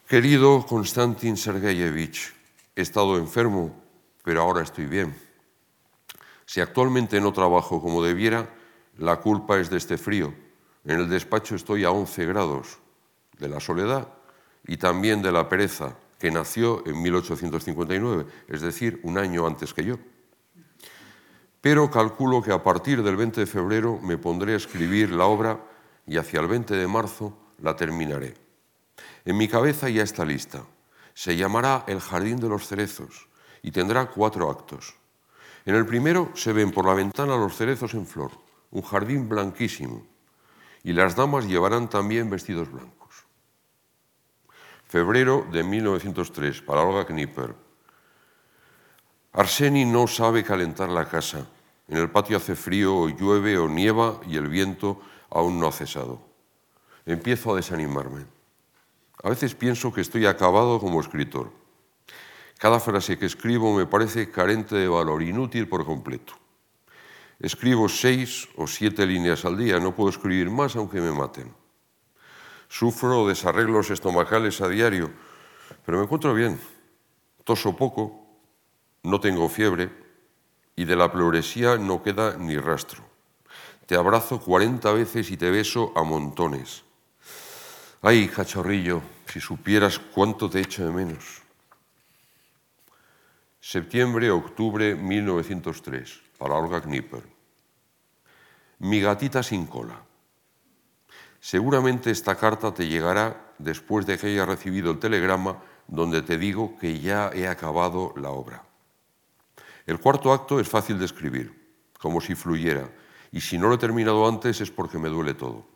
Querido Konstantin Sergeyevich, he estado enfermo, pero ahora estoy bien. Si actualmente no trabajo como debiera, la culpa es de este frío. En el despacho estoy a 11 grados, de la soledad y también de la pereza, que nació en 1859, es decir, un año antes que yo. Pero calculo que a partir del 20 de febrero me pondré a escribir la obra y hacia el 20 de marzo la terminaré. En mi cabeza ya está lista. Se llamará El Jardín de los Cerezos y tendrá cuatro actos. En el primero se ven por la ventana los cerezos en flor, un jardín blanquísimo, y las damas llevarán también vestidos blancos. Febrero de 1903, para Olga Knipper. Arseni no sabe calentar la casa. En el patio hace frío, o llueve o nieva y el viento aún no ha cesado. Empiezo a desanimarme. A veces pienso que estoy acabado como escritor. Cada frase que escribo me parece carente de valor, inútil por completo. Escribo seis o siete líneas al día, no puedo escribir más aunque me maten. Sufro desarreglos estomacales a diario, pero me encuentro bien. Toso poco, no tengo fiebre y de la pleuresía no queda ni rastro. Te abrazo cuarenta veces y te beso a montones. Ay, cachorrillo, si supieras cuánto te echo de menos. Septiembre, octubre 1903, para Olga Knipper. Mi gatita sin cola. Seguramente esta carta te llegará después de que haya recibido el telegrama donde te digo que ya he acabado la obra. El cuarto acto es fácil de escribir, como si fluyera, y si no lo he terminado antes es porque me duele todo.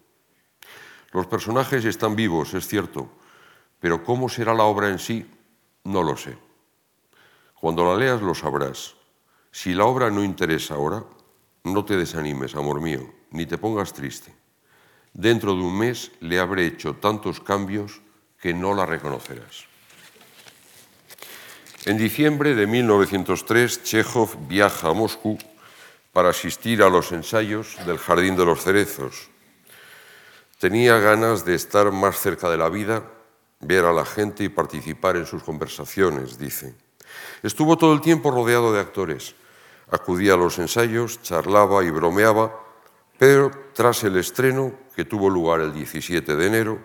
Los personajes están vivos, es cierto, pero cómo será la obra en sí, no lo sé. Cuando la leas lo sabrás. Si la obra no interesa ahora, no te desanimes, amor mío, ni te pongas triste. Dentro de un mes le habré hecho tantos cambios que no la reconocerás. En diciembre de 1903, Chekhov viaja a Moscú para asistir a los ensayos del Jardín de los Cerezos. Tenía ganas de estar más cerca de la vida, ver a la gente y participar en sus conversaciones, dice. Estuvo todo el tiempo rodeado de actores. Acudía a los ensayos, charlaba y bromeaba pero tras el estreno, que tuvo lugar el 17 de enero,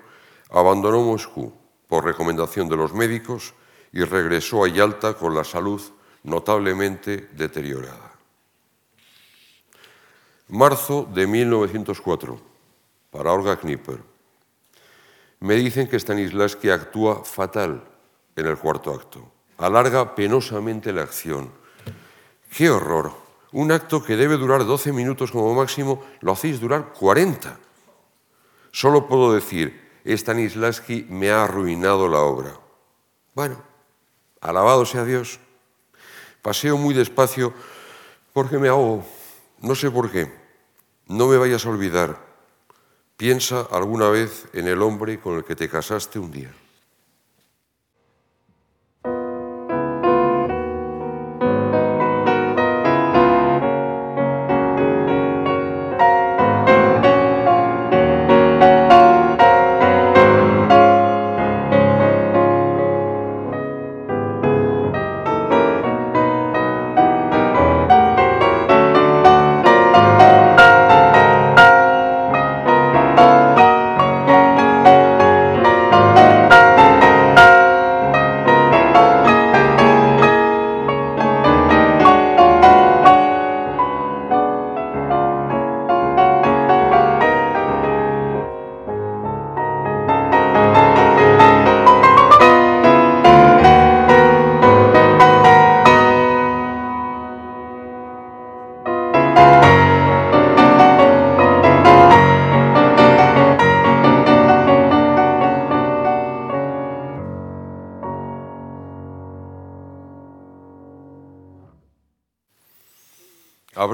abandonó Moscú por recomendación de los médicos y regresó a Yalta con la salud notablemente deteriorada. Marzo de 1904, para Olga Knipper. Me dicen que Stanislavski actúa fatal en el cuarto acto. Alarga penosamente la acción. ¡Qué horror! Un acto que debe durar 12 minutos como máximo, lo hacéis durar 40. Solo puedo decir, Stanislavski me ha arruinado la obra. Bueno, alabado sea Dios. Paseo muy despacio porque me ahogo. No sé por qué. No me vayas a olvidar. Piensa alguna vez en el hombre con el que te casaste un día.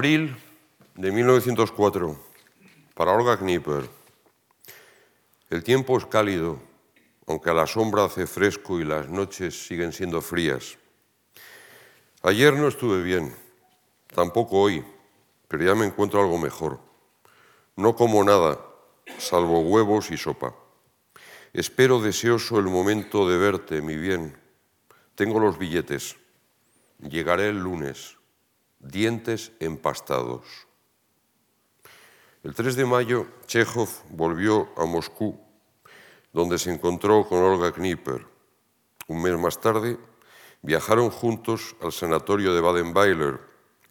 Abril de 1904. Para Olga Knipper. El tiempo es cálido, aunque a la sombra hace fresco y las noches siguen siendo frías. Ayer no estuve bien, tampoco hoy, pero ya me encuentro algo mejor. No como nada, salvo huevos y sopa. Espero deseoso el momento de verte, mi bien. Tengo los billetes. Llegaré el lunes dientes empastados. El 3 de mayo, Chekhov volvió a Moscú, donde se encontró con Olga Knipper. Un mes más tarde, viajaron juntos al sanatorio de Baden-Weiler,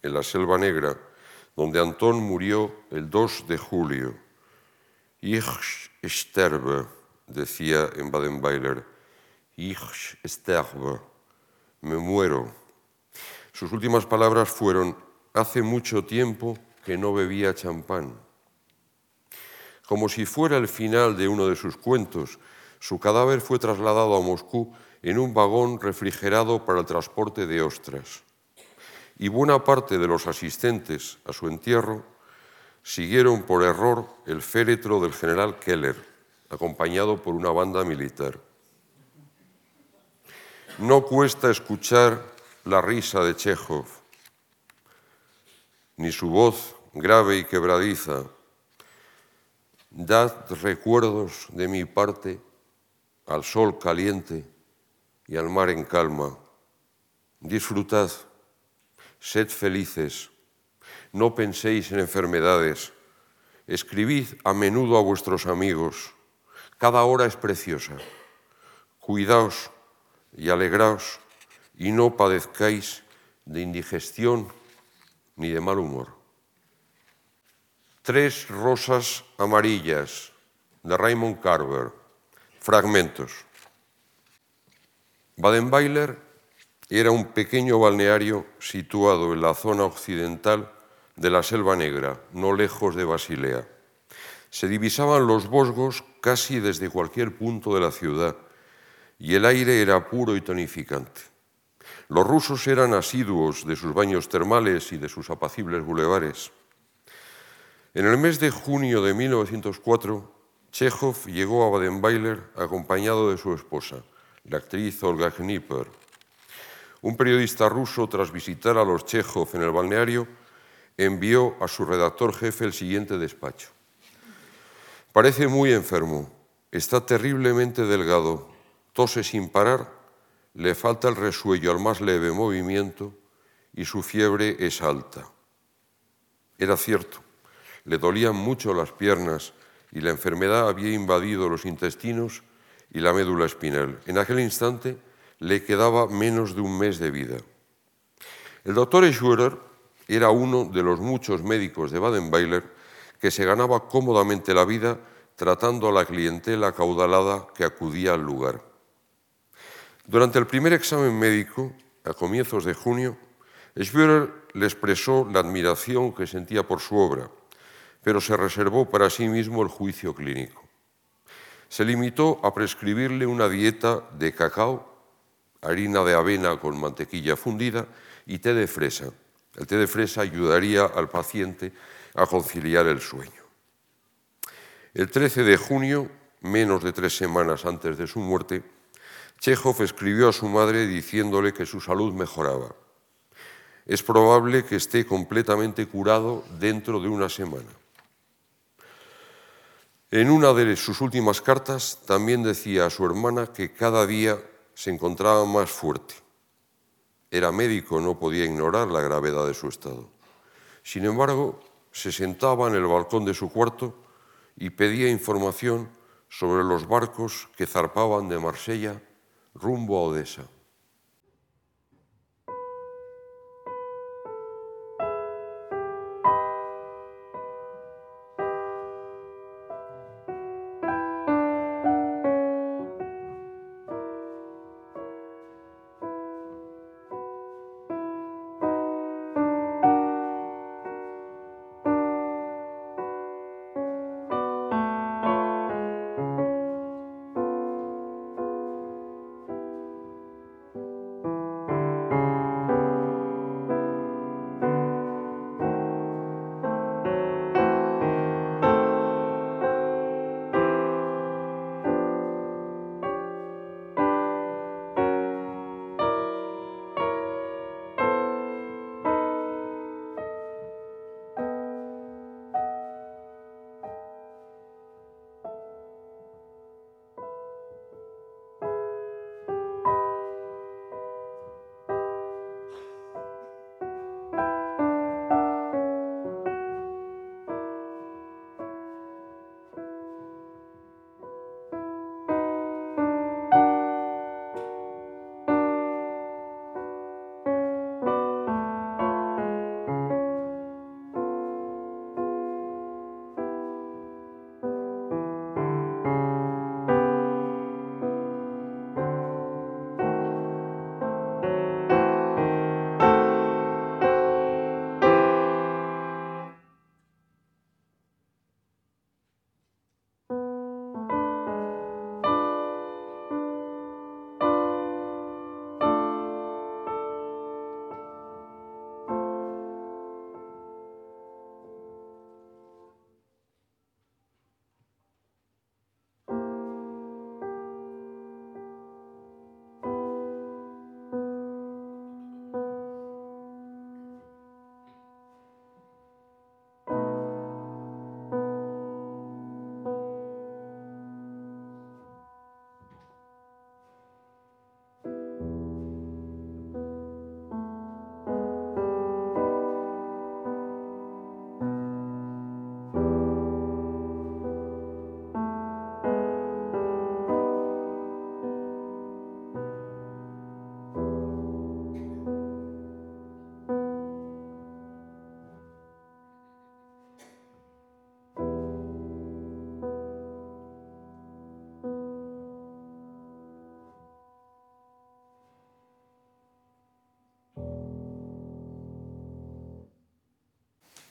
en la Selva Negra, donde Antón murió el 2 de julio. Ich sterbe, decía en Baden-Weiler. Ich sterbe, me muero. Sus últimas palabras fueron, hace mucho tiempo que no bebía champán. Como si fuera el final de uno de sus cuentos, su cadáver fue trasladado a Moscú en un vagón refrigerado para el transporte de ostras. Y buena parte de los asistentes a su entierro siguieron por error el féretro del general Keller, acompañado por una banda militar. No cuesta escuchar la risa de Chekhov, ni su voz grave y quebradiza. Dad recuerdos de mi parte al sol caliente y al mar en calma. Disfrutad, sed felices, no penséis en enfermedades, escribid a menudo a vuestros amigos, cada hora es preciosa. Cuidaos y alegraos y no padezcáis de indigestión ni de mal humor. Tres rosas amarillas de Raymond Carver, fragmentos. Badenweiler era un pequeño balneario situado en la zona occidental de la Selva Negra, no lejos de Basilea. Se divisaban los bosgos casi desde cualquier punto de la ciudad y el aire era puro y tonificante. Los rusos eran asiduos de sus baños termales y de sus apacibles bulevares. En el mes de junio de 1904, Chekhov llegó a Badenweiler acompañado de su esposa, la actriz Olga Knipper. Un periodista ruso, tras visitar a los Chekhov en el balneario, envió a su redactor jefe el siguiente despacho. Parece muy enfermo, está terriblemente delgado, tose sin parar le falta el resuello al más leve movimiento y su fiebre es alta. Era cierto, le dolían mucho las piernas y la enfermedad había invadido los intestinos y la médula espinal. En aquel instante le quedaba menos de un mes de vida. El doctor Schwerer era uno de los muchos médicos de Baden-Weiler que se ganaba cómodamente la vida tratando a la clientela caudalada que acudía al lugar. Durante el primer examen médico, a comienzos de junio, Schwerer le expresó la admiración que sentía por su obra, pero se reservó para sí mismo el juicio clínico. Se limitó a prescribirle una dieta de cacao, harina de avena con mantequilla fundida y té de fresa. El té de fresa ayudaría al paciente a conciliar el sueño. El 13 de junio, menos de tres semanas antes de su muerte, Chekhov escribió a su madre diciéndole que su salud mejoraba. Es probable que esté completamente curado dentro de una semana. En una de sus últimas cartas también decía a su hermana que cada día se encontraba más fuerte. Era médico, no podía ignorar la gravedad de su estado. Sin embargo, se sentaba en el balcón de su cuarto y pedía información sobre los barcos que zarpaban de Marsella rumbo a Odessa.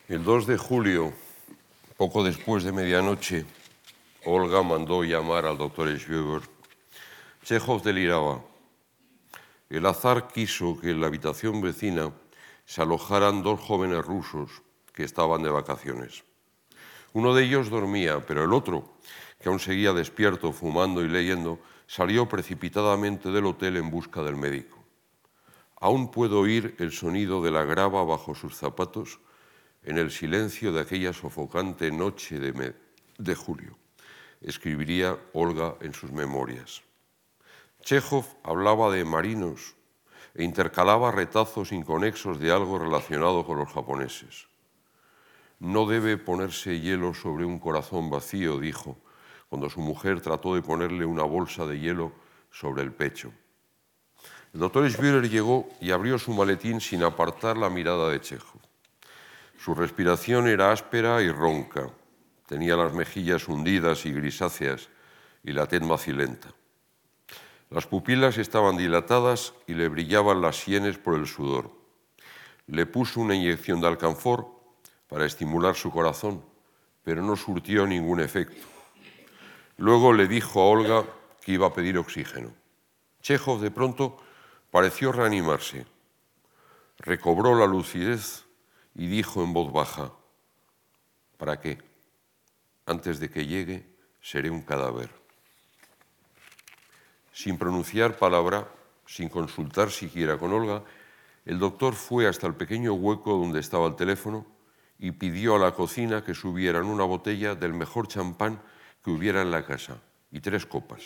El 2 de julio, poco después de medianoche, Olga mandó llamar al doctor Schweber. Chekhov deliraba. El azar quiso que en la habitación vecina se alojaran dos jóvenes rusos que estaban de vacaciones. Uno de ellos dormía, pero el otro, que aún seguía despierto, fumando y leyendo, salió precipitadamente del hotel en busca del médico. Aún puedo oír el sonido de la grava bajo sus zapatos en el silencio de aquella sofocante noche de, julio, escribiría Olga en sus memorias. Chekhov hablaba de marinos e intercalaba retazos inconexos de algo relacionado con los japoneses. No debe ponerse hielo sobre un corazón vacío, dijo, cuando su mujer trató de ponerle una bolsa de hielo sobre el pecho. El doctor Schwierer llegó y abrió su maletín sin apartar la mirada de Chekhov. Su respiración era áspera y ronca. Tenía las mejillas hundidas y grisáceas y la tez macilenta. Las pupilas estaban dilatadas y le brillaban las sienes por el sudor. Le puso una inyección de alcanfor para estimular su corazón, pero no surtió ningún efecto. Luego le dijo a Olga que iba a pedir oxígeno. Chekhov de pronto pareció reanimarse. Recobró la lucidez y dijo en voz baja, ¿para qué? Antes de que llegue, seré un cadáver. Sin pronunciar palabra, sin consultar siquiera con Olga, el doctor fue hasta el pequeño hueco donde estaba el teléfono y pidió a la cocina que subieran una botella del mejor champán que hubiera en la casa y tres copas.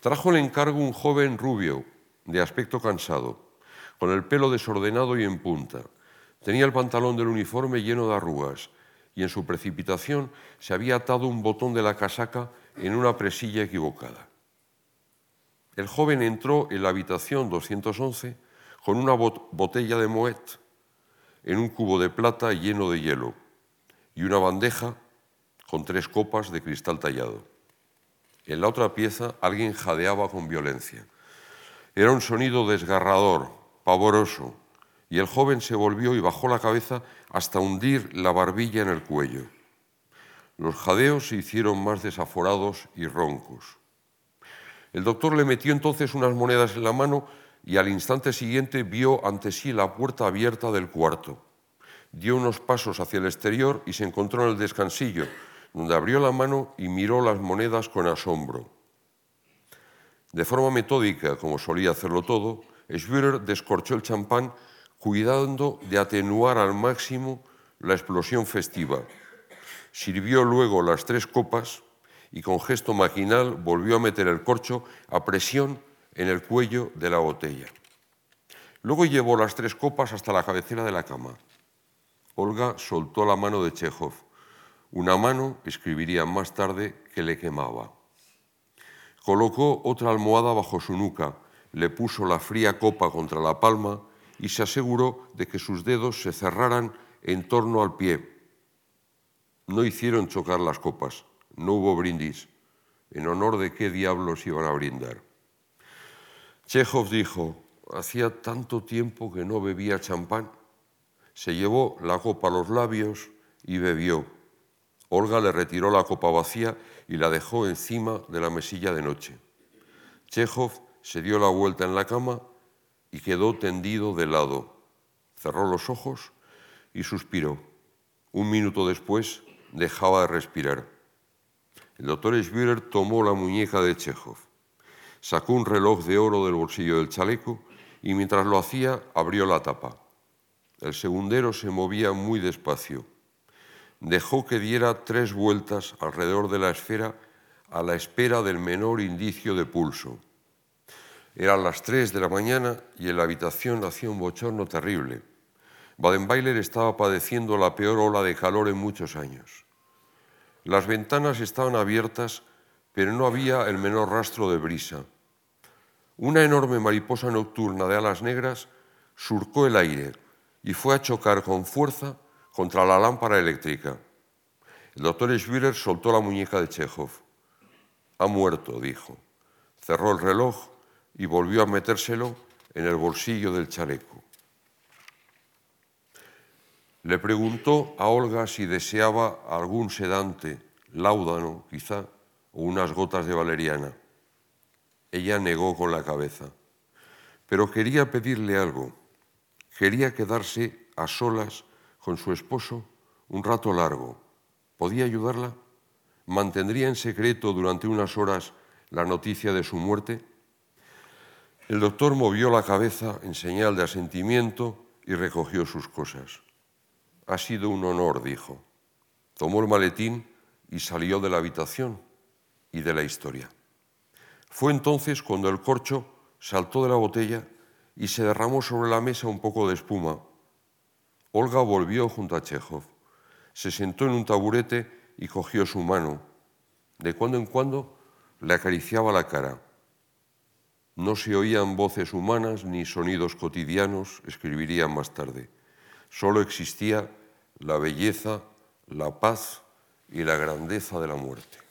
Trajo el encargo un joven rubio, de aspecto cansado, con el pelo desordenado y en punta. Tenía el pantalón del uniforme lleno de arrugas y en su precipitación se había atado un botón de la casaca en una presilla equivocada. El joven entró en la habitación 211 con una botella de Moet en un cubo de plata lleno de hielo y una bandeja con tres copas de cristal tallado. En la otra pieza alguien jadeaba con violencia. Era un sonido desgarrador, pavoroso, y el joven se volvió y bajó la cabeza hasta hundir la barbilla en el cuello. Los jadeos se hicieron más desaforados y roncos. El doctor le metió entonces unas monedas en la mano y al instante siguiente vio ante sí la puerta abierta del cuarto. Dio unos pasos hacia el exterior y se encontró en el descansillo, donde abrió la mano y miró las monedas con asombro. De forma metódica, como solía hacerlo todo, Schwierer descorchó el champán cuidando de atenuar al máximo la explosión festiva. Sirvió luego las tres copas y con gesto maquinal volvió a meter el corcho a presión en el cuello de la botella. Luego llevó las tres copas hasta la cabecera de la cama. Olga soltó la mano de Chekhov, una mano, escribiría más tarde, que le quemaba. Colocó otra almohada bajo su nuca, le puso la fría copa contra la palma y se aseguró de que sus dedos se cerraran en torno al pie. No hicieron chocar las copas, no hubo brindis. ¿En honor de qué diablos iban a brindar? Chekhov dijo, hacía tanto tiempo que no bebía champán. Se llevó la copa a los labios y bebió. Olga le retiró la copa vacía y la dejó encima de la mesilla de noche. Chekhov se dio la vuelta en la cama y quedó tendido de lado. Cerró los ojos y suspiró. Un minuto después dejaba de respirar. El doctor Schwierer tomó la muñeca de Chekhov, sacó un reloj de oro del bolsillo del chaleco y mientras lo hacía abrió la tapa. El segundero se movía muy despacio dejó que diera tres vueltas alrededor de la esfera a la espera del menor indicio de pulso. Eran las tres de la mañana y en la habitación hacía un bochorno terrible. Badenweiler estaba padeciendo la peor ola de calor en muchos años. Las ventanas estaban abiertas, pero no había el menor rastro de brisa. Una enorme mariposa nocturna de alas negras surcó el aire y fue a chocar con fuerza contra la lámpara eléctrica. El doctor Schwierer soltó la muñeca de Chekhov. Ha muerto, dijo. Cerró el reloj y volvió a metérselo en el bolsillo del chaleco. Le preguntó a Olga si deseaba algún sedante, láudano quizá, o unas gotas de valeriana. Ella negó con la cabeza, pero quería pedirle algo. Quería quedarse a solas con su esposo un rato largo. ¿Podía ayudarla? ¿Mantendría en secreto durante unas horas la noticia de su muerte? El doctor movió la cabeza en señal de asentimiento y recogió sus cosas. Ha sido un honor, dijo. Tomó el maletín y salió de la habitación y de la historia. Fue entonces cuando el corcho saltó de la botella y se derramó sobre la mesa un poco de espuma. Olga volvió junto a Chekhov, se sentó en un taburete y cogió su mano. De cuando en cuando le acariciaba la cara. No se oían voces humanas ni sonidos cotidianos, escribirían más tarde. Solo existía la belleza, la paz y la grandeza de la muerte.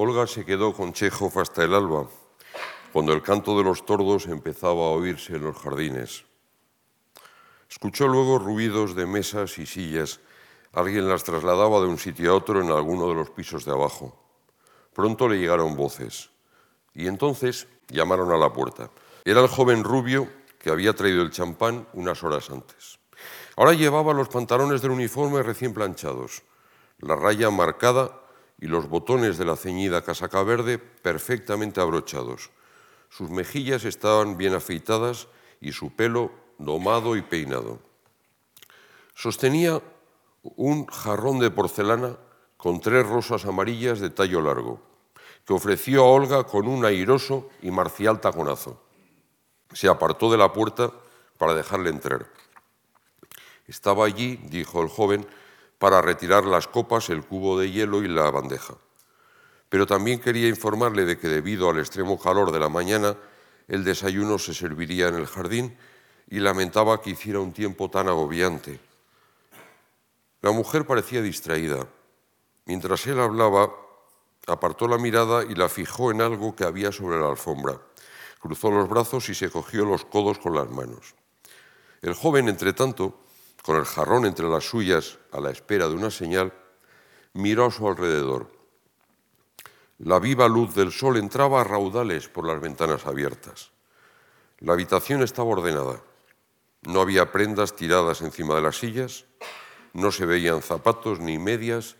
Olga se quedó con Chekhov hasta el alba, cuando el canto de los tordos empezaba a oírse en los jardines. Escuchó luego ruidos de mesas y sillas. Alguien las trasladaba de un sitio a otro en alguno de los pisos de abajo. Pronto le llegaron voces y entonces llamaron a la puerta. Era el joven rubio que había traído el champán unas horas antes. Ahora llevaba los pantalones del uniforme recién planchados, la raya marcada y los botones de la ceñida casaca verde perfectamente abrochados. Sus mejillas estaban bien afeitadas y su pelo domado y peinado. Sostenía un jarrón de porcelana con tres rosas amarillas de tallo largo, que ofreció a Olga con un airoso y marcial taconazo. Se apartó de la puerta para dejarle entrar. Estaba allí, dijo el joven, para retirar las copas, el cubo de hielo y la bandeja. Pero también quería informarle de que debido al extremo calor de la mañana, el desayuno se serviría en el jardín y lamentaba que hiciera un tiempo tan agobiante. La mujer parecía distraída. Mientras él hablaba, apartó la mirada y la fijó en algo que había sobre la alfombra. Cruzó los brazos y se cogió los codos con las manos. El joven, entre tanto, con el jarrón entre las suyas a la espera de una señal, miró a su alrededor. La viva luz del sol entraba a raudales por las ventanas abiertas. La habitación estaba ordenada. No había prendas tiradas encima de las sillas, no se veían zapatos, ni medias,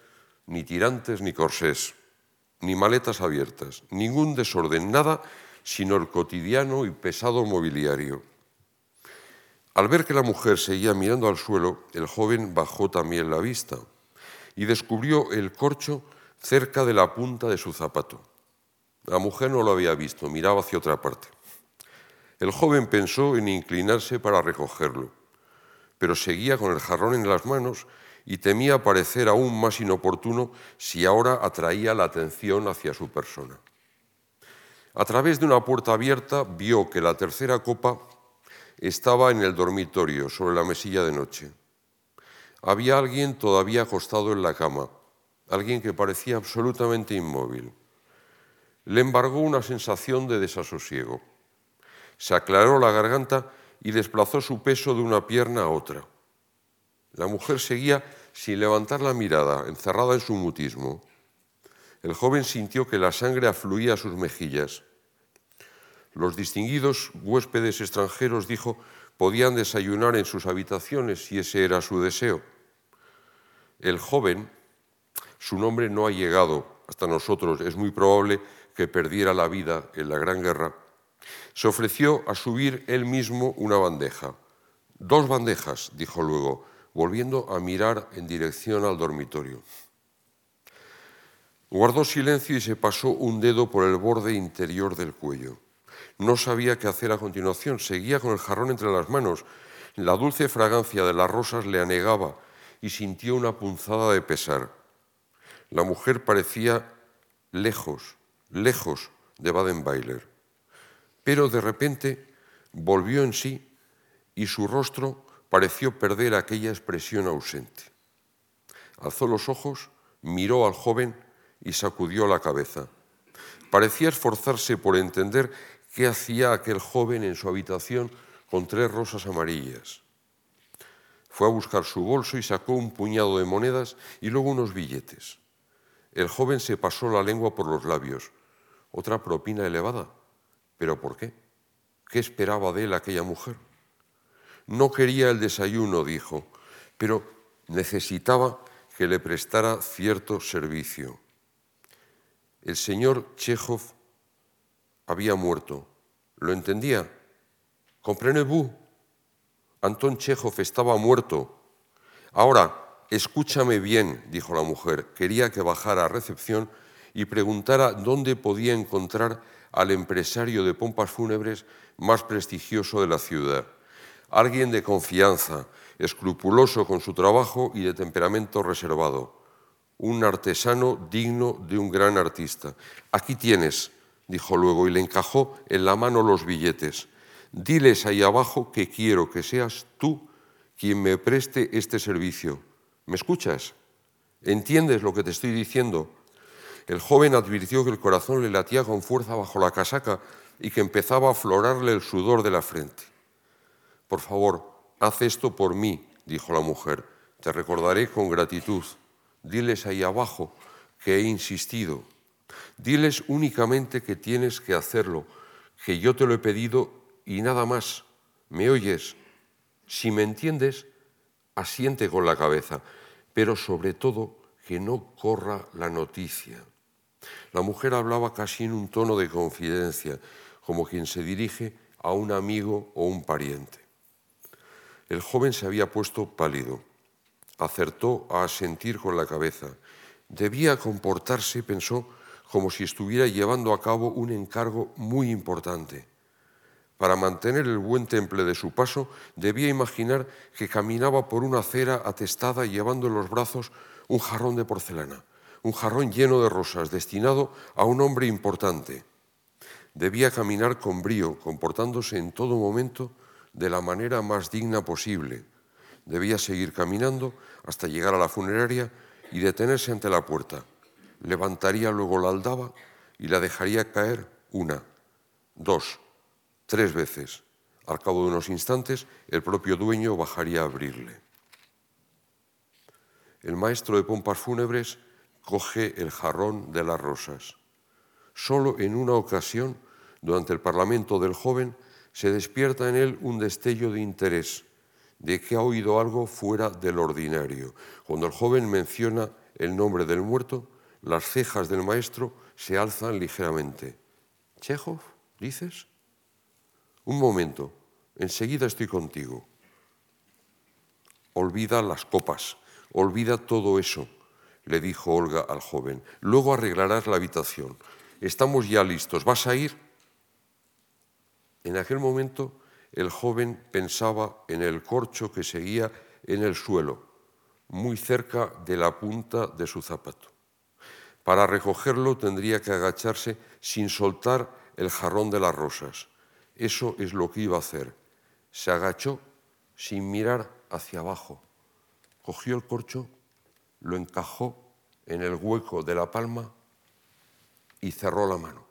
ni tirantes, ni corsés, ni maletas abiertas, ningún desorden, nada sino el cotidiano y pesado mobiliario. Al ver que la mujer seguía mirando al suelo, el joven bajó también la vista y descubrió el corcho cerca de la punta de su zapato. La mujer no lo había visto, miraba hacia otra parte. El joven pensó en inclinarse para recogerlo, pero seguía con el jarrón en las manos y temía parecer aún más inoportuno si ahora atraía la atención hacia su persona. A través de una puerta abierta vio que la tercera copa estaba en el dormitorio, sobre la mesilla de noche. Había alguien todavía acostado en la cama, alguien que parecía absolutamente inmóvil. Le embargó una sensación de desasosiego. Se aclaró la garganta y desplazó su peso de una pierna a otra. La mujer seguía sin levantar la mirada, encerrada en su mutismo. El joven sintió que la sangre afluía a sus mejillas. Los distinguidos huéspedes extranjeros, dijo, podían desayunar en sus habitaciones si ese era su deseo. El joven, su nombre no ha llegado hasta nosotros, es muy probable que perdiera la vida en la Gran Guerra, se ofreció a subir él mismo una bandeja. Dos bandejas, dijo luego, volviendo a mirar en dirección al dormitorio. Guardó silencio y se pasó un dedo por el borde interior del cuello. No sabía qué hacer a continuación, seguía con el jarrón entre las manos. La dulce fragancia de las rosas le anegaba y sintió una punzada de pesar. La mujer parecía lejos, lejos de Badenweiler. Pero de repente volvió en sí y su rostro pareció perder aquella expresión ausente. Alzó los ojos, miró al joven y sacudió la cabeza. Parecía esforzarse por entender qué hacía aquel joven en su habitación con tres rosas amarillas. Fue a buscar su bolso y sacó un puñado de monedas y luego unos billetes. El joven se pasó la lengua por los labios. Otra propina elevada. ¿Pero por qué? ¿Qué esperaba de él aquella mujer? No quería el desayuno, dijo, pero necesitaba que le prestara cierto servicio. El señor Chekhov había muerto. ¿Lo entendía? ¿Comprenez-vous? Anton Chekhov estaba muerto. Ahora, escúchame bien, dijo la mujer. Quería que bajara a recepción y preguntara dónde podía encontrar al empresario de pompas fúnebres más prestigioso de la ciudad. Alguien de confianza, escrupuloso con su trabajo y de temperamento reservado. Un artesano digno de un gran artista. Aquí tienes, dijo luego, y le encajó en la mano los billetes. Diles ahí abajo que quiero que seas tú quien me preste este servicio. ¿Me escuchas? ¿Entiendes lo que te estoy diciendo? El joven advirtió que el corazón le latía con fuerza bajo la casaca y que empezaba a aflorarle el sudor de la frente. Por favor, haz esto por mí, dijo la mujer. Te recordaré con gratitud. Diles ahí abajo que he insistido. Diles únicamente que tienes que hacerlo, que yo te lo he pedido y nada más. ¿Me oyes? Si me entiendes, asiente con la cabeza, pero sobre todo que no corra la noticia. La mujer hablaba casi en un tono de confidencia, como quien se dirige a un amigo o un pariente. El joven se había puesto pálido. Acertó a asentir con la cabeza. Debía comportarse, pensó, como si estuviera llevando a cabo un encargo muy importante. Para mantener el buen temple de su paso, debía imaginar que caminaba por una acera atestada llevando en los brazos un jarrón de porcelana un jarrón lleno de rosas destinado a un hombre importante. Debía caminar con brío, comportándose en todo momento de la manera más digna posible. Debía seguir caminando hasta llegar a la funeraria y detenerse ante la puerta. Levantaría luego la aldaba y la dejaría caer una, dos, tres veces. Al cabo de unos instantes, el propio dueño bajaría a abrirle. El maestro de pompas fúnebres coge el jarrón de las rosas. Solo en una ocasión, durante el parlamento del joven, se despierta en él un destello de interés, de que ha oído algo fuera del ordinario. Cuando el joven menciona el nombre del muerto, las cejas del maestro se alzan ligeramente. ¿Chekhov? ¿Dices? Un momento, enseguida estoy contigo. Olvida las copas, olvida todo eso, le dijo Olga al joven. Luego arreglarás la habitación. Estamos ya listos. ¿Vas a ir? En aquel momento el joven pensaba en el corcho que seguía en el suelo, muy cerca de la punta de su zapato. Para recogerlo tendría que agacharse sin soltar el jarrón de las rosas. Eso es lo que iba a hacer. Se agachó sin mirar hacia abajo. Cogió el corcho, lo encajó en el hueco de la palma y cerró la mano.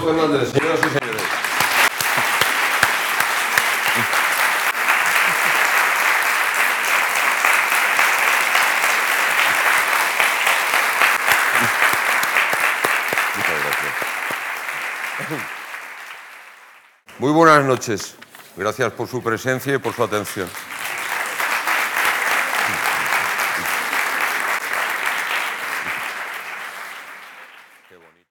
Fernández, señoras y señores. Muy buenas noches. Gracias por su presencia y por su atención.